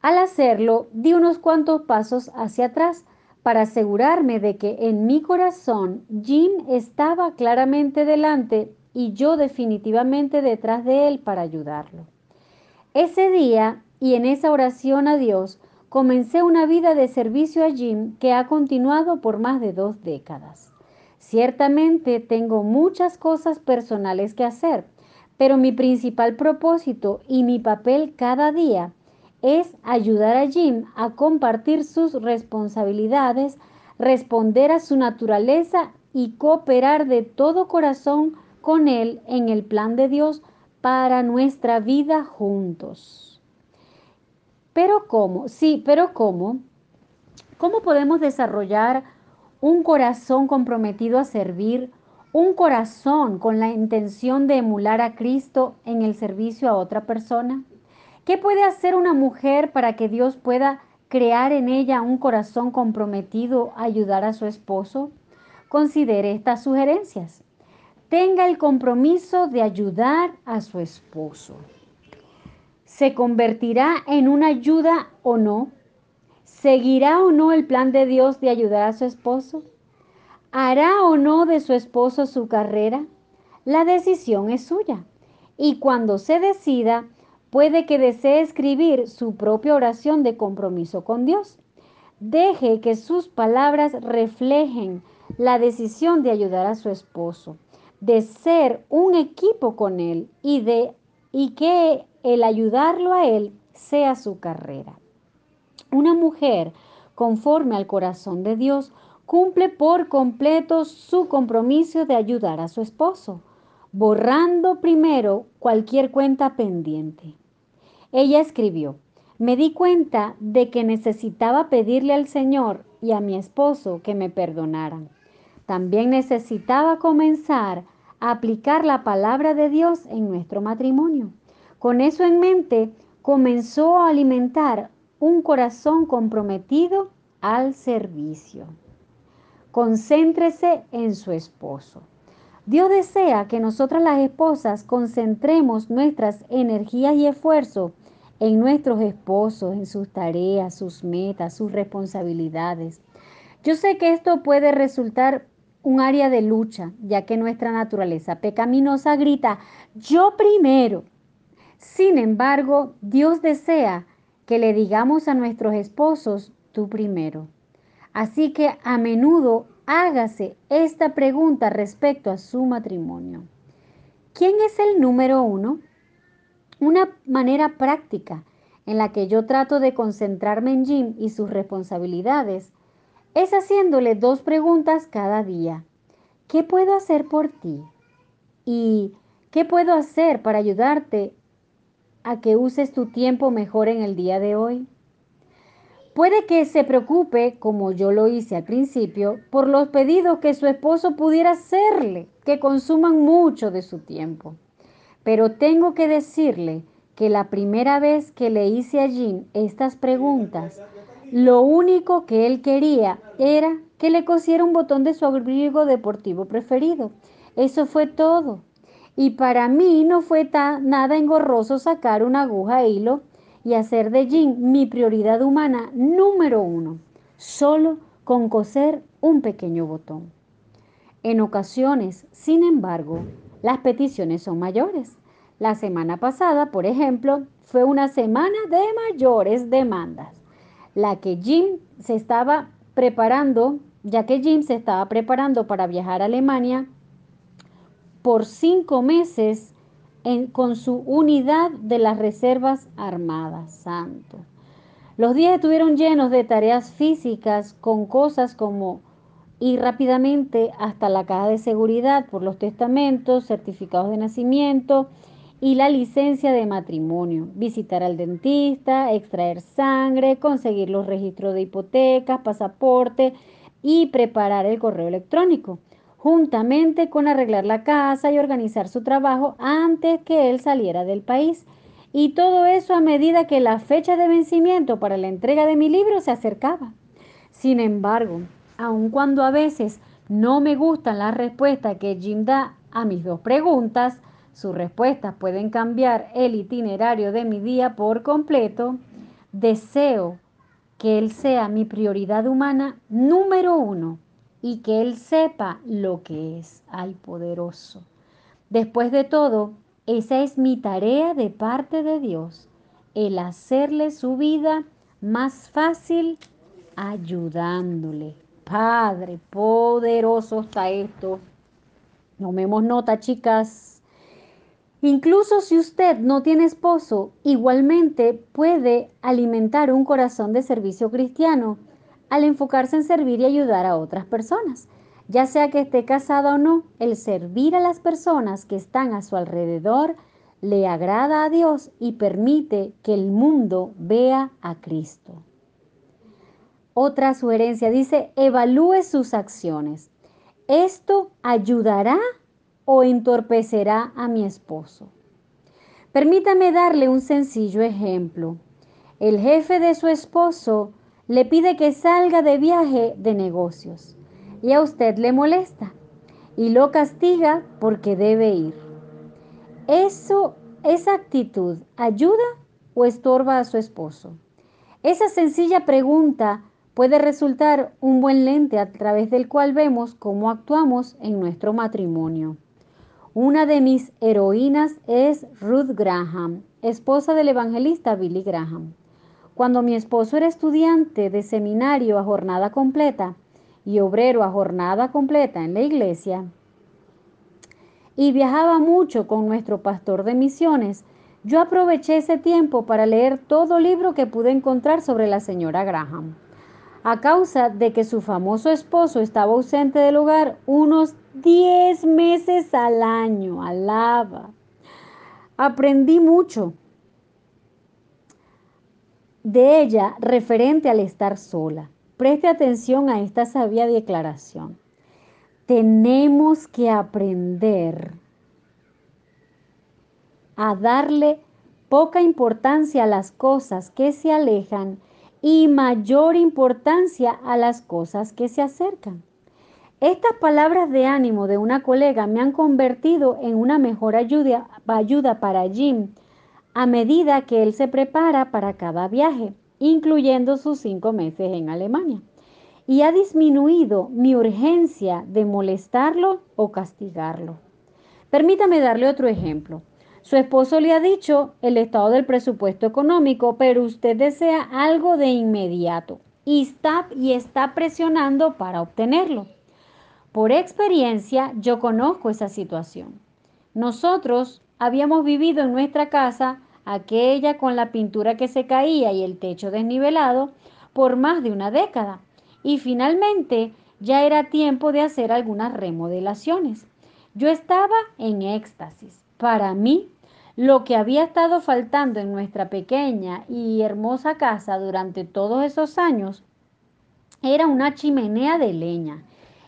Al hacerlo, di unos cuantos pasos hacia atrás para asegurarme de que en mi corazón Jim estaba claramente delante y yo definitivamente detrás de él para ayudarlo. Ese día y en esa oración a Dios comencé una vida de servicio a Jim que ha continuado por más de dos décadas. Ciertamente tengo muchas cosas personales que hacer, pero mi principal propósito y mi papel cada día es ayudar a Jim a compartir sus responsabilidades, responder a su naturaleza y cooperar de todo corazón con él en el plan de Dios para nuestra vida juntos. Pero ¿cómo? Sí, pero ¿cómo? ¿Cómo podemos desarrollar un corazón comprometido a servir, un corazón con la intención de emular a Cristo en el servicio a otra persona? ¿Qué puede hacer una mujer para que Dios pueda crear en ella un corazón comprometido a ayudar a su esposo? Considere estas sugerencias. Tenga el compromiso de ayudar a su esposo. ¿Se convertirá en una ayuda o no? ¿Seguirá o no el plan de Dios de ayudar a su esposo? ¿Hará o no de su esposo su carrera? La decisión es suya. Y cuando se decida, Puede que desee escribir su propia oración de compromiso con Dios. Deje que sus palabras reflejen la decisión de ayudar a su esposo, de ser un equipo con él y de y que el ayudarlo a él sea su carrera. Una mujer conforme al corazón de Dios cumple por completo su compromiso de ayudar a su esposo, borrando primero cualquier cuenta pendiente. Ella escribió, me di cuenta de que necesitaba pedirle al Señor y a mi esposo que me perdonaran. También necesitaba comenzar a aplicar la palabra de Dios en nuestro matrimonio. Con eso en mente, comenzó a alimentar un corazón comprometido al servicio. Concéntrese en su esposo. Dios desea que nosotras las esposas concentremos nuestras energías y esfuerzos en nuestros esposos, en sus tareas, sus metas, sus responsabilidades. Yo sé que esto puede resultar un área de lucha, ya que nuestra naturaleza pecaminosa grita, yo primero. Sin embargo, Dios desea que le digamos a nuestros esposos, tú primero. Así que a menudo hágase esta pregunta respecto a su matrimonio. ¿Quién es el número uno? Una manera práctica en la que yo trato de concentrarme en Jim y sus responsabilidades es haciéndole dos preguntas cada día. ¿Qué puedo hacer por ti? ¿Y qué puedo hacer para ayudarte a que uses tu tiempo mejor en el día de hoy? Puede que se preocupe, como yo lo hice al principio, por los pedidos que su esposo pudiera hacerle, que consuman mucho de su tiempo. Pero tengo que decirle que la primera vez que le hice a Jim estas preguntas, lo único que él quería era que le cosiera un botón de su abrigo deportivo preferido. Eso fue todo. Y para mí no fue nada engorroso sacar una aguja e hilo y hacer de Jim mi prioridad humana número uno, solo con coser un pequeño botón. En ocasiones, sin embargo, las peticiones son mayores. La semana pasada, por ejemplo, fue una semana de mayores demandas, la que Jim se estaba preparando, ya que Jim se estaba preparando para viajar a Alemania por cinco meses con su unidad de las Reservas Armadas. Santo. Los días estuvieron llenos de tareas físicas con cosas como ir rápidamente hasta la caja de seguridad por los testamentos, certificados de nacimiento y la licencia de matrimonio, visitar al dentista, extraer sangre, conseguir los registros de hipotecas, pasaporte y preparar el correo electrónico, juntamente con arreglar la casa y organizar su trabajo antes que él saliera del país. Y todo eso a medida que la fecha de vencimiento para la entrega de mi libro se acercaba. Sin embargo, aun cuando a veces no me gustan las respuestas que Jim da a mis dos preguntas, sus respuestas pueden cambiar el itinerario de mi día por completo, deseo que Él sea mi prioridad humana número uno y que Él sepa lo que es. al poderoso. Después de todo, esa es mi tarea de parte de Dios, el hacerle su vida más fácil ayudándole. Padre, poderoso está esto. Tomemos nota, chicas. Incluso si usted no tiene esposo, igualmente puede alimentar un corazón de servicio cristiano al enfocarse en servir y ayudar a otras personas. Ya sea que esté casada o no, el servir a las personas que están a su alrededor le agrada a Dios y permite que el mundo vea a Cristo. Otra sugerencia dice, evalúe sus acciones. ¿Esto ayudará o entorpecerá a mi esposo? Permítame darle un sencillo ejemplo. El jefe de su esposo le pide que salga de viaje de negocios y a usted le molesta y lo castiga porque debe ir. Eso, esa actitud ayuda o estorba a su esposo. Esa sencilla pregunta puede resultar un buen lente a través del cual vemos cómo actuamos en nuestro matrimonio. Una de mis heroínas es Ruth Graham, esposa del evangelista Billy Graham. Cuando mi esposo era estudiante de seminario a jornada completa y obrero a jornada completa en la iglesia, y viajaba mucho con nuestro pastor de misiones, yo aproveché ese tiempo para leer todo libro que pude encontrar sobre la señora Graham a causa de que su famoso esposo estaba ausente del hogar unos 10 meses al año. Alaba. Aprendí mucho de ella referente al estar sola. Preste atención a esta sabia declaración. Tenemos que aprender a darle poca importancia a las cosas que se alejan y mayor importancia a las cosas que se acercan. Estas palabras de ánimo de una colega me han convertido en una mejor ayuda, para Jim a medida que él se prepara para cada viaje, incluyendo sus cinco meses en Alemania. Y ha disminuido mi urgencia de molestarlo o castigarlo. Permítame darle otro ejemplo. Su esposo le ha dicho el estado del presupuesto económico, pero usted desea algo de inmediato y está, y está presionando para obtenerlo. Por experiencia, yo conozco esa situación. Nosotros habíamos vivido en nuestra casa, aquella con la pintura que se caía y el techo desnivelado, por más de una década. Y finalmente ya era tiempo de hacer algunas remodelaciones. Yo estaba en éxtasis. Para mí, lo que había estado faltando en nuestra pequeña y hermosa casa durante todos esos años era una chimenea de leña.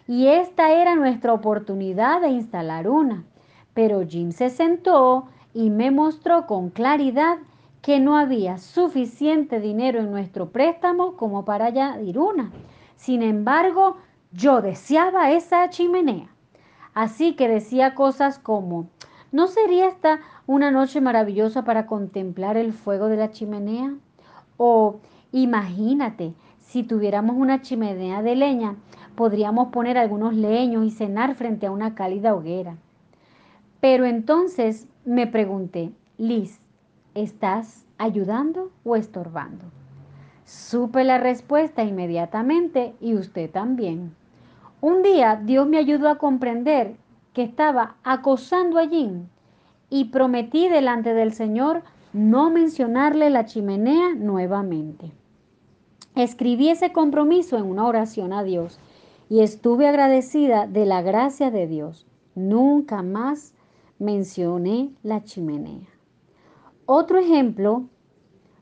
Y esta era nuestra oportunidad de instalar una. Pero Jim se sentó y me mostró con claridad que no había suficiente dinero en nuestro préstamo como para añadir una. Sin embargo, yo deseaba esa chimenea. Así que decía cosas como, ¿No sería esta una noche maravillosa para contemplar el fuego de la chimenea? O imagínate, si tuviéramos una chimenea de leña, podríamos poner algunos leños y cenar frente a una cálida hoguera. Pero entonces me pregunté, Liz, ¿estás ayudando o estorbando? Supe la respuesta inmediatamente y usted también. Un día Dios me ayudó a comprender que estaba acosando allí y prometí delante del Señor no mencionarle la chimenea nuevamente. Escribí ese compromiso en una oración a Dios y estuve agradecida de la gracia de Dios. Nunca más mencioné la chimenea. Otro ejemplo,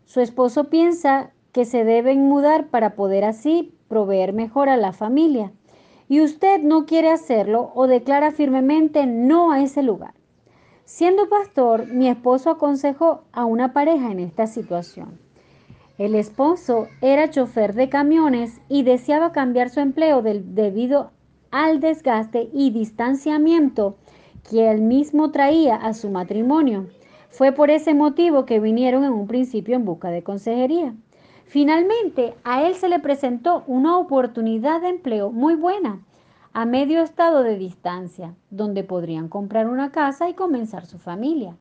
su esposo piensa que se deben mudar para poder así proveer mejor a la familia y usted no quiere hacerlo o declara firmemente no a ese lugar. Siendo pastor, mi esposo aconsejó a una pareja en esta situación. El esposo era chofer de camiones y deseaba cambiar su empleo debido al desgaste y distanciamiento que él mismo traía a su matrimonio. Fue por ese motivo que vinieron en un principio en busca de consejería. Finalmente, a él se le presentó una oportunidad de empleo muy buena, a medio estado de distancia, donde podrían comprar una casa y comenzar su familia.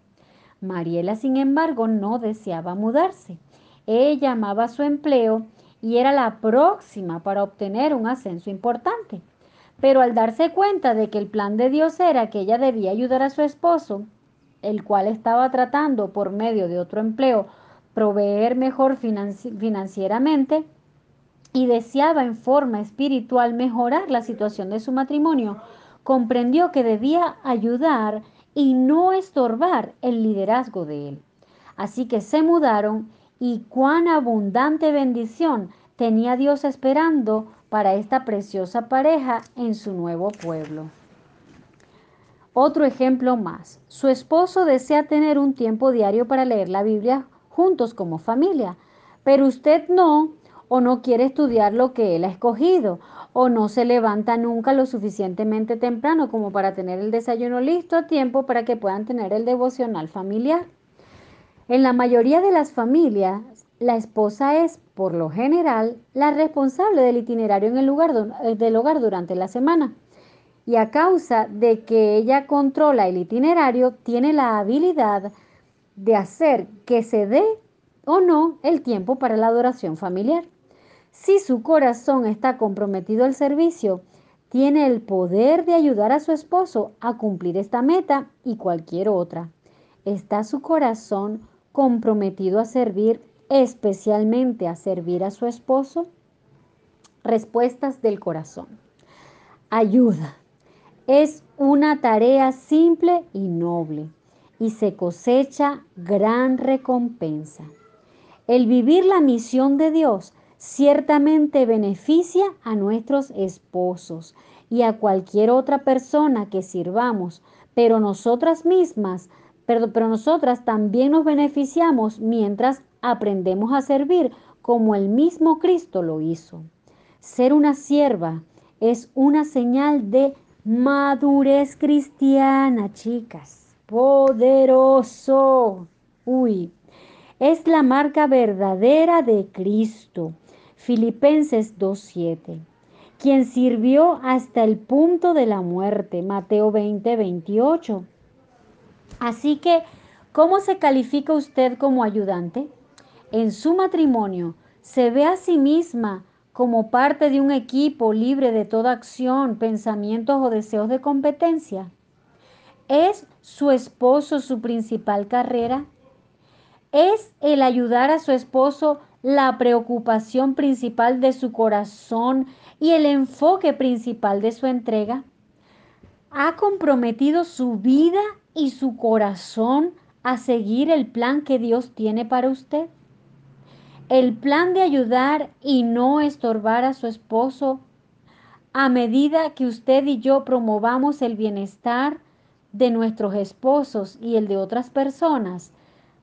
Mariela, sin embargo, no deseaba mudarse. Ella amaba su empleo y era la próxima para obtener un ascenso importante. Pero al darse cuenta de que el plan de Dios era que ella debía ayudar a su esposo, el cual estaba tratando por medio de otro empleo proveer mejor financieramente y deseaba en forma espiritual mejorar la situación de su matrimonio, comprendió que debía ayudar y no estorbar el liderazgo de él. Así que se mudaron y cuán abundante bendición tenía Dios esperando para esta preciosa pareja en su nuevo pueblo. Otro ejemplo más. Su esposo desea tener un tiempo diario para leer la Biblia juntos como familia, pero usted no, o no quiere estudiar lo que él ha escogido, o no se levanta nunca lo suficientemente temprano como para tener el desayuno listo a tiempo para que puedan tener el devocional familiar. En la mayoría de las familias, la esposa es, por lo general, la responsable del itinerario en el lugar eh, del hogar durante la semana. Y a causa de que ella controla el itinerario, tiene la habilidad de hacer que se dé o no el tiempo para la adoración familiar. Si su corazón está comprometido al servicio, tiene el poder de ayudar a su esposo a cumplir esta meta y cualquier otra. ¿Está su corazón comprometido a servir, especialmente a servir a su esposo? Respuestas del corazón. Ayuda. Es una tarea simple y noble y se cosecha gran recompensa. El vivir la misión de Dios ciertamente beneficia a nuestros esposos y a cualquier otra persona que sirvamos, pero nosotras mismas, pero, pero nosotras también nos beneficiamos mientras aprendemos a servir como el mismo Cristo lo hizo. Ser una sierva es una señal de madurez cristiana, chicas. Poderoso. Uy, es la marca verdadera de Cristo. Filipenses 2.7. Quien sirvió hasta el punto de la muerte. Mateo 20, 28. Así que, ¿cómo se califica usted como ayudante? En su matrimonio, ¿se ve a sí misma como parte de un equipo libre de toda acción, pensamientos o deseos de competencia? ¿Es su esposo su principal carrera? ¿Es el ayudar a su esposo la preocupación principal de su corazón y el enfoque principal de su entrega? ¿Ha comprometido su vida y su corazón a seguir el plan que Dios tiene para usted? El plan de ayudar y no estorbar a su esposo a medida que usted y yo promovamos el bienestar de nuestros esposos y el de otras personas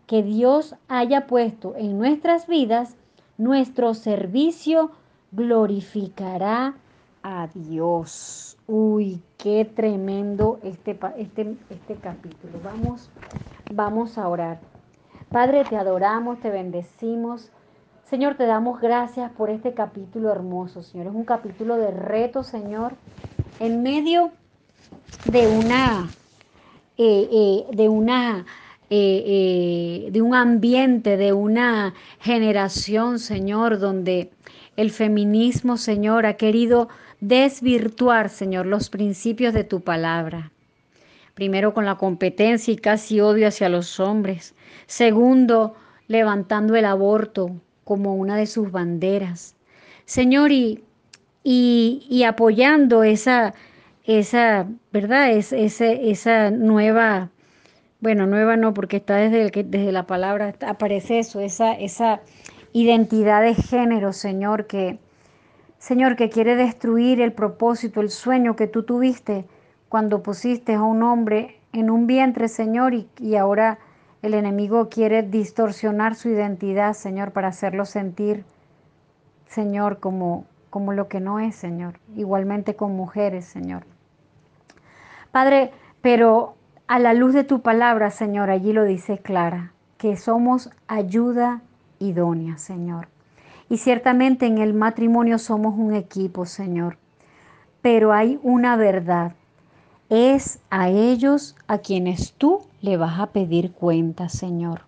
que Dios haya puesto en nuestras vidas, nuestro servicio glorificará a Dios. Uy, qué tremendo este, este, este capítulo. Vamos, vamos a orar. Padre, te adoramos, te bendecimos. Señor, te damos gracias por este capítulo hermoso, Señor. Es un capítulo de reto, Señor, en medio de una, eh, eh, de una eh, de un ambiente, de una generación, Señor, donde el feminismo, Señor, ha querido desvirtuar, Señor, los principios de tu palabra. Primero con la competencia y casi odio hacia los hombres. Segundo, levantando el aborto como una de sus banderas. Señor, y, y, apoyando esa, esa, ¿verdad? Es, esa nueva bueno, nueva no, porque está desde, el, desde la palabra, aparece eso, esa, esa identidad de género, Señor, que, Señor, que quiere destruir el propósito, el sueño que tú tuviste cuando pusiste a un hombre en un vientre, Señor, y, y ahora el enemigo quiere distorsionar su identidad, Señor, para hacerlo sentir, Señor, como, como lo que no es, Señor. Igualmente con mujeres, Señor. Padre, pero a la luz de tu palabra, Señor, allí lo dice clara, que somos ayuda idónea, Señor. Y ciertamente en el matrimonio somos un equipo, Señor. Pero hay una verdad. Es a ellos a quienes tú le vas a pedir cuenta, Señor.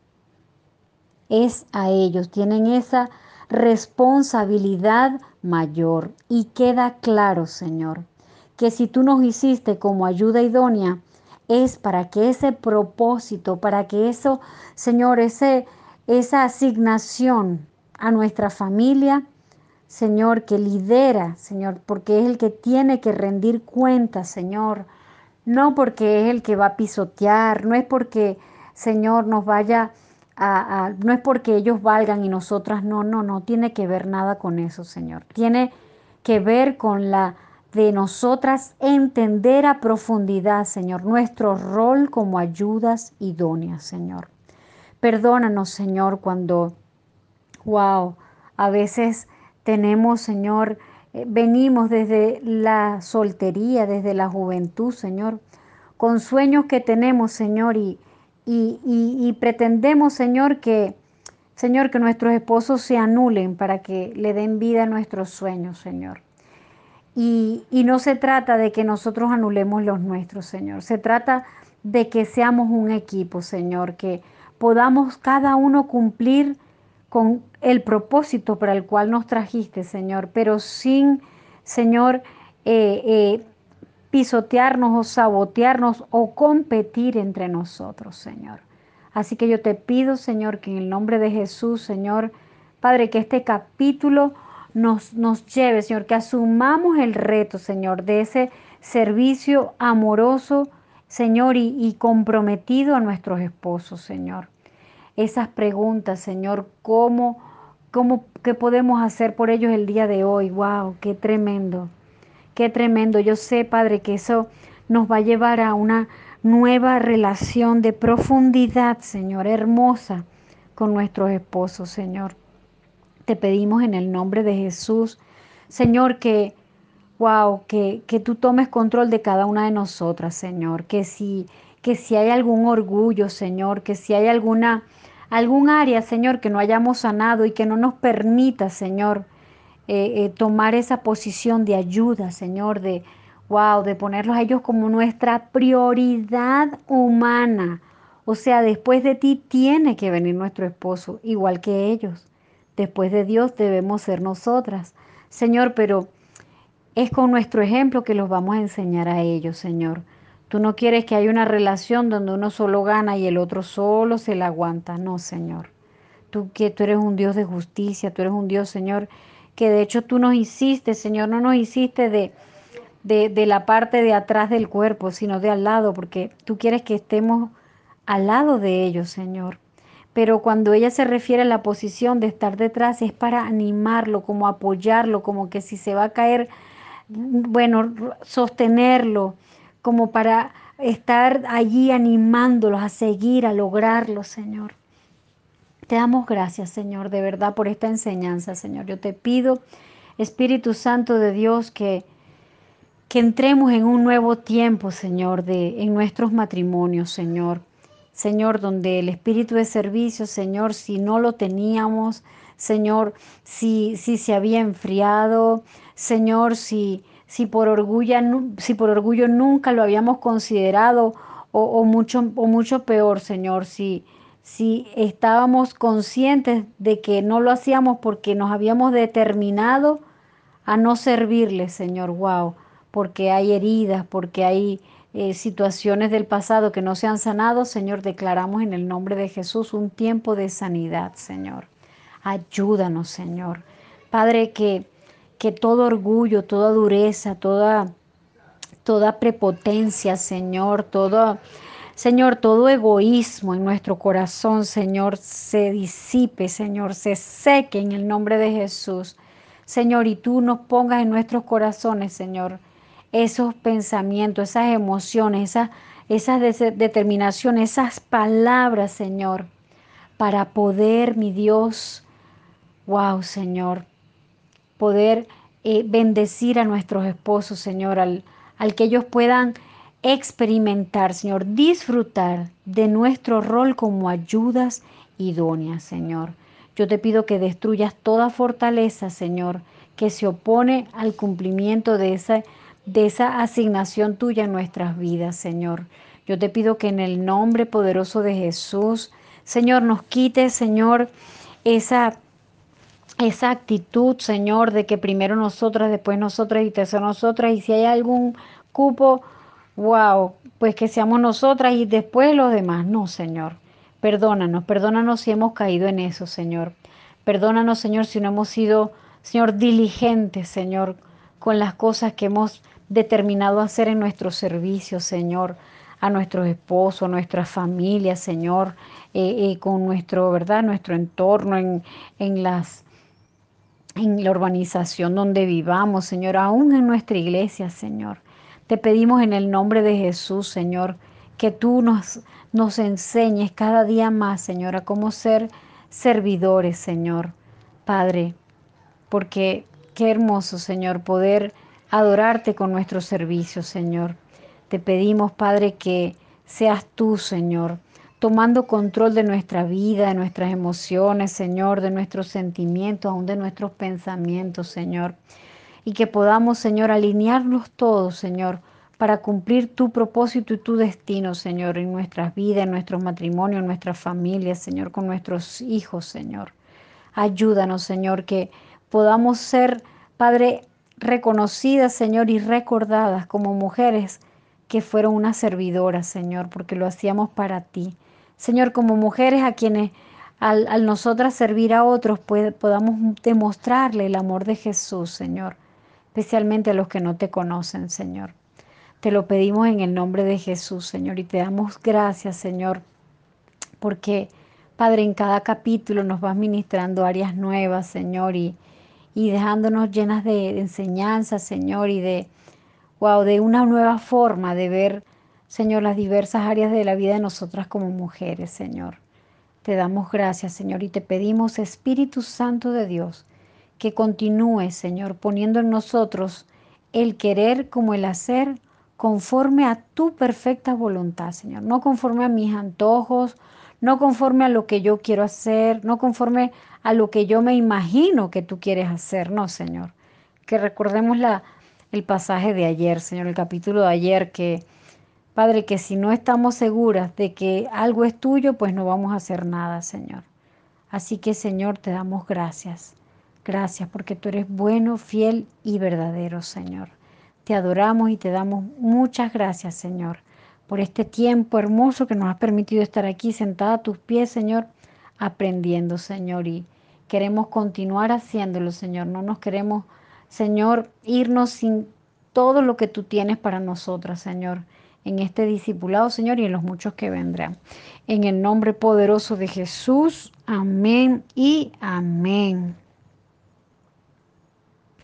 Es a ellos, tienen esa responsabilidad mayor. Y queda claro, Señor, que si tú nos hiciste como ayuda idónea, es para que ese propósito, para que eso, Señor, ese, esa asignación a nuestra familia, Señor, que lidera, Señor, porque es el que tiene que rendir cuentas, Señor, no porque es el que va a pisotear, no es porque, Señor, nos vaya a, a, no es porque ellos valgan y nosotras no, no, no tiene que ver nada con eso, Señor. Tiene que ver con la de nosotras entender a profundidad, Señor, nuestro rol como ayudas idóneas, Señor. Perdónanos, Señor, cuando, wow, a veces tenemos, Señor, eh, venimos desde la soltería, desde la juventud, Señor, con sueños que tenemos, Señor, y, y, y pretendemos, Señor, que, Señor, que nuestros esposos se anulen para que le den vida a nuestros sueños, Señor. Y, no se trata de que nosotros anulemos los nuestros, Señor. Se trata de que seamos un equipo, Señor, que podamos cada uno cumplir con el propósito para el cual nos trajiste, Señor, pero sin, Señor, eh, eh, pisotearnos o sabotearnos o competir entre nosotros, Señor. Así que yo te pido, Señor, que en el nombre de Jesús, Señor, Padre, que este capítulo nos, nos lleve, Señor, que asumamos el reto, Señor, de ese servicio amoroso, Señor, y, comprometido a nuestros esposos, Señor. Esas preguntas, Señor, ¿cómo, cómo, qué podemos hacer por ellos el día de hoy? ¡Wow! ¡Qué tremendo! ¡Qué tremendo! Yo sé, Padre, que eso nos va a llevar a una nueva relación de profundidad, Señor, hermosa con nuestros esposos, Señor. Te pedimos en el nombre de Jesús, Señor, que, wow, que, que tú tomes control de cada una de nosotras, Señor, que si, que si hay algún orgullo, Señor, que si hay alguna, algún área, Señor, que no hayamos sanado y que no nos permita, Señor, eh, eh, tomar esa posición de ayuda, Señor, de, wow, de ponerlos a ellos como nuestra prioridad humana. O sea, después de ti tiene que venir nuestro esposo, igual que ellos. Después de Dios debemos ser nosotras. Señor, pero es con nuestro ejemplo que los vamos a enseñar a ellos, Señor. Tú no quieres que haya una relación donde uno solo gana y el otro solo se la aguanta. No, Señor. Tú que tú eres un Dios de justicia, tú eres un Dios, Señor, que de hecho tú nos hiciste, Señor, no nos hiciste de, de, de la parte de atrás del cuerpo, sino de al lado, porque tú quieres que estemos al lado de ellos, Señor pero cuando ella se refiere a la posición de estar detrás es para animarlo, como apoyarlo, como que si se va a caer, bueno, sostenerlo, como para estar allí animándolos a seguir, a lograrlo, Señor. Te damos gracias, Señor, de verdad por esta enseñanza, Señor. Yo te pido, Espíritu Santo de Dios, que que entremos en un nuevo tiempo, Señor, de en nuestros matrimonios, Señor Señor, donde el espíritu de servicio, Señor, si no lo teníamos, Señor, si, si se había enfriado, Señor, si, si, por orgullo, nunca lo habíamos considerado, o, mucho, o mucho peor, Señor, si, si estábamos conscientes de que no lo hacíamos porque nos habíamos determinado a no servirle, Señor, wow, porque hay heridas, porque hay eh, situaciones del pasado que no se han sanado, Señor, declaramos en el nombre de Jesús un tiempo de sanidad, Señor. Ayúdanos, Señor. Padre, que, que todo orgullo, toda dureza, toda, toda prepotencia, Señor, todo, Señor, todo egoísmo en nuestro corazón, Señor, se disipe, Señor, se seque en el nombre de Jesús. Señor, y tú nos pongas en nuestros corazones, Señor, esos pensamientos, esas emociones, esas, esas determinaciones, esas palabras, Señor, para poder, mi Dios, wow, Señor, poder eh, bendecir a nuestros esposos, Señor, al, al que ellos puedan experimentar, Señor, disfrutar de nuestro rol como ayudas idóneas, Señor. Yo te pido que destruyas toda fortaleza, Señor, que se opone al cumplimiento de esa, de esa asignación tuya en nuestras vidas, Señor. Yo te pido que en el nombre poderoso de Jesús, Señor, nos quite, Señor, esa esa actitud, Señor, de que primero nosotras, después nosotras y tercero nosotras, y si hay algún cupo, wow, pues que seamos nosotras y después los demás. No, Señor. Perdónanos, perdónanos si hemos caído en eso, Señor. Perdónanos, Señor, si no hemos sido, Señor, diligentes, Señor, con las cosas que hemos determinado hacer en nuestro servicio, Señor, a nuestros esposos, a nuestra familia, Señor, eh, eh, con nuestro, ¿verdad? Nuestro entorno, en, en las en la urbanización donde vivamos, Señor, aún en nuestra iglesia, Señor. Te pedimos en el nombre de Jesús, Señor, que tú nos, nos enseñes cada día más, Señor, a cómo ser servidores, Señor. Padre, porque qué hermoso, Señor, poder adorarte con nuestro servicio, Señor. Te pedimos, Padre, que seas tú, Señor, tomando control de nuestra vida, de nuestras emociones, Señor, de nuestros sentimientos, aún de nuestros pensamientos, Señor. Y que podamos, Señor, alinearnos todos, Señor, para cumplir tu propósito y tu destino, Señor, en nuestras vidas, en nuestros matrimonios, en nuestras familias, Señor, con nuestros hijos, Señor. Ayúdanos, Señor, que podamos ser, Padre, reconocidas, Señor, y recordadas como mujeres que fueron unas servidoras, Señor, porque lo hacíamos para ti. Señor, como mujeres a quienes al, nosotras servir a otros podamos demostrarle el amor de Jesús, Señor, especialmente a los que no te conocen, Señor. Te lo pedimos en el nombre de Jesús, Señor, y te damos gracias, Señor, porque, Padre, en cada capítulo nos vas ministrando áreas nuevas, Señor, y, y dejándonos llenas de, de enseñanza, Señor, y de, wow, de una nueva forma de ver Señor, las diversas áreas de la vida de nosotras como mujeres, Señor. Te damos gracias, Señor, y te pedimos, Espíritu Santo de Dios, que continúe, Señor, poniendo en nosotros el querer como el hacer conforme a tu perfecta voluntad, Señor. No conforme a mis antojos, no conforme a lo que yo quiero hacer, no conforme a lo que yo me imagino que tú quieres hacer, no, Señor. Que recordemos la, el pasaje de ayer, Señor, el capítulo de ayer que Padre, que si no estamos seguras de que algo es tuyo, pues no vamos a hacer nada, Señor. Así que, Señor, te damos gracias. Gracias porque tú eres bueno, fiel y verdadero, Señor. Te adoramos y te damos muchas gracias, Señor, por este tiempo hermoso que nos has permitido estar aquí sentada a tus pies, Señor, aprendiendo, Señor. Y queremos continuar haciéndolo, Señor. No nos queremos, Señor, irnos sin todo lo que tú tienes para nosotras, Señor en este discipulado, Señor, y en los muchos que vendrán. En el nombre poderoso de Jesús, amén y amén.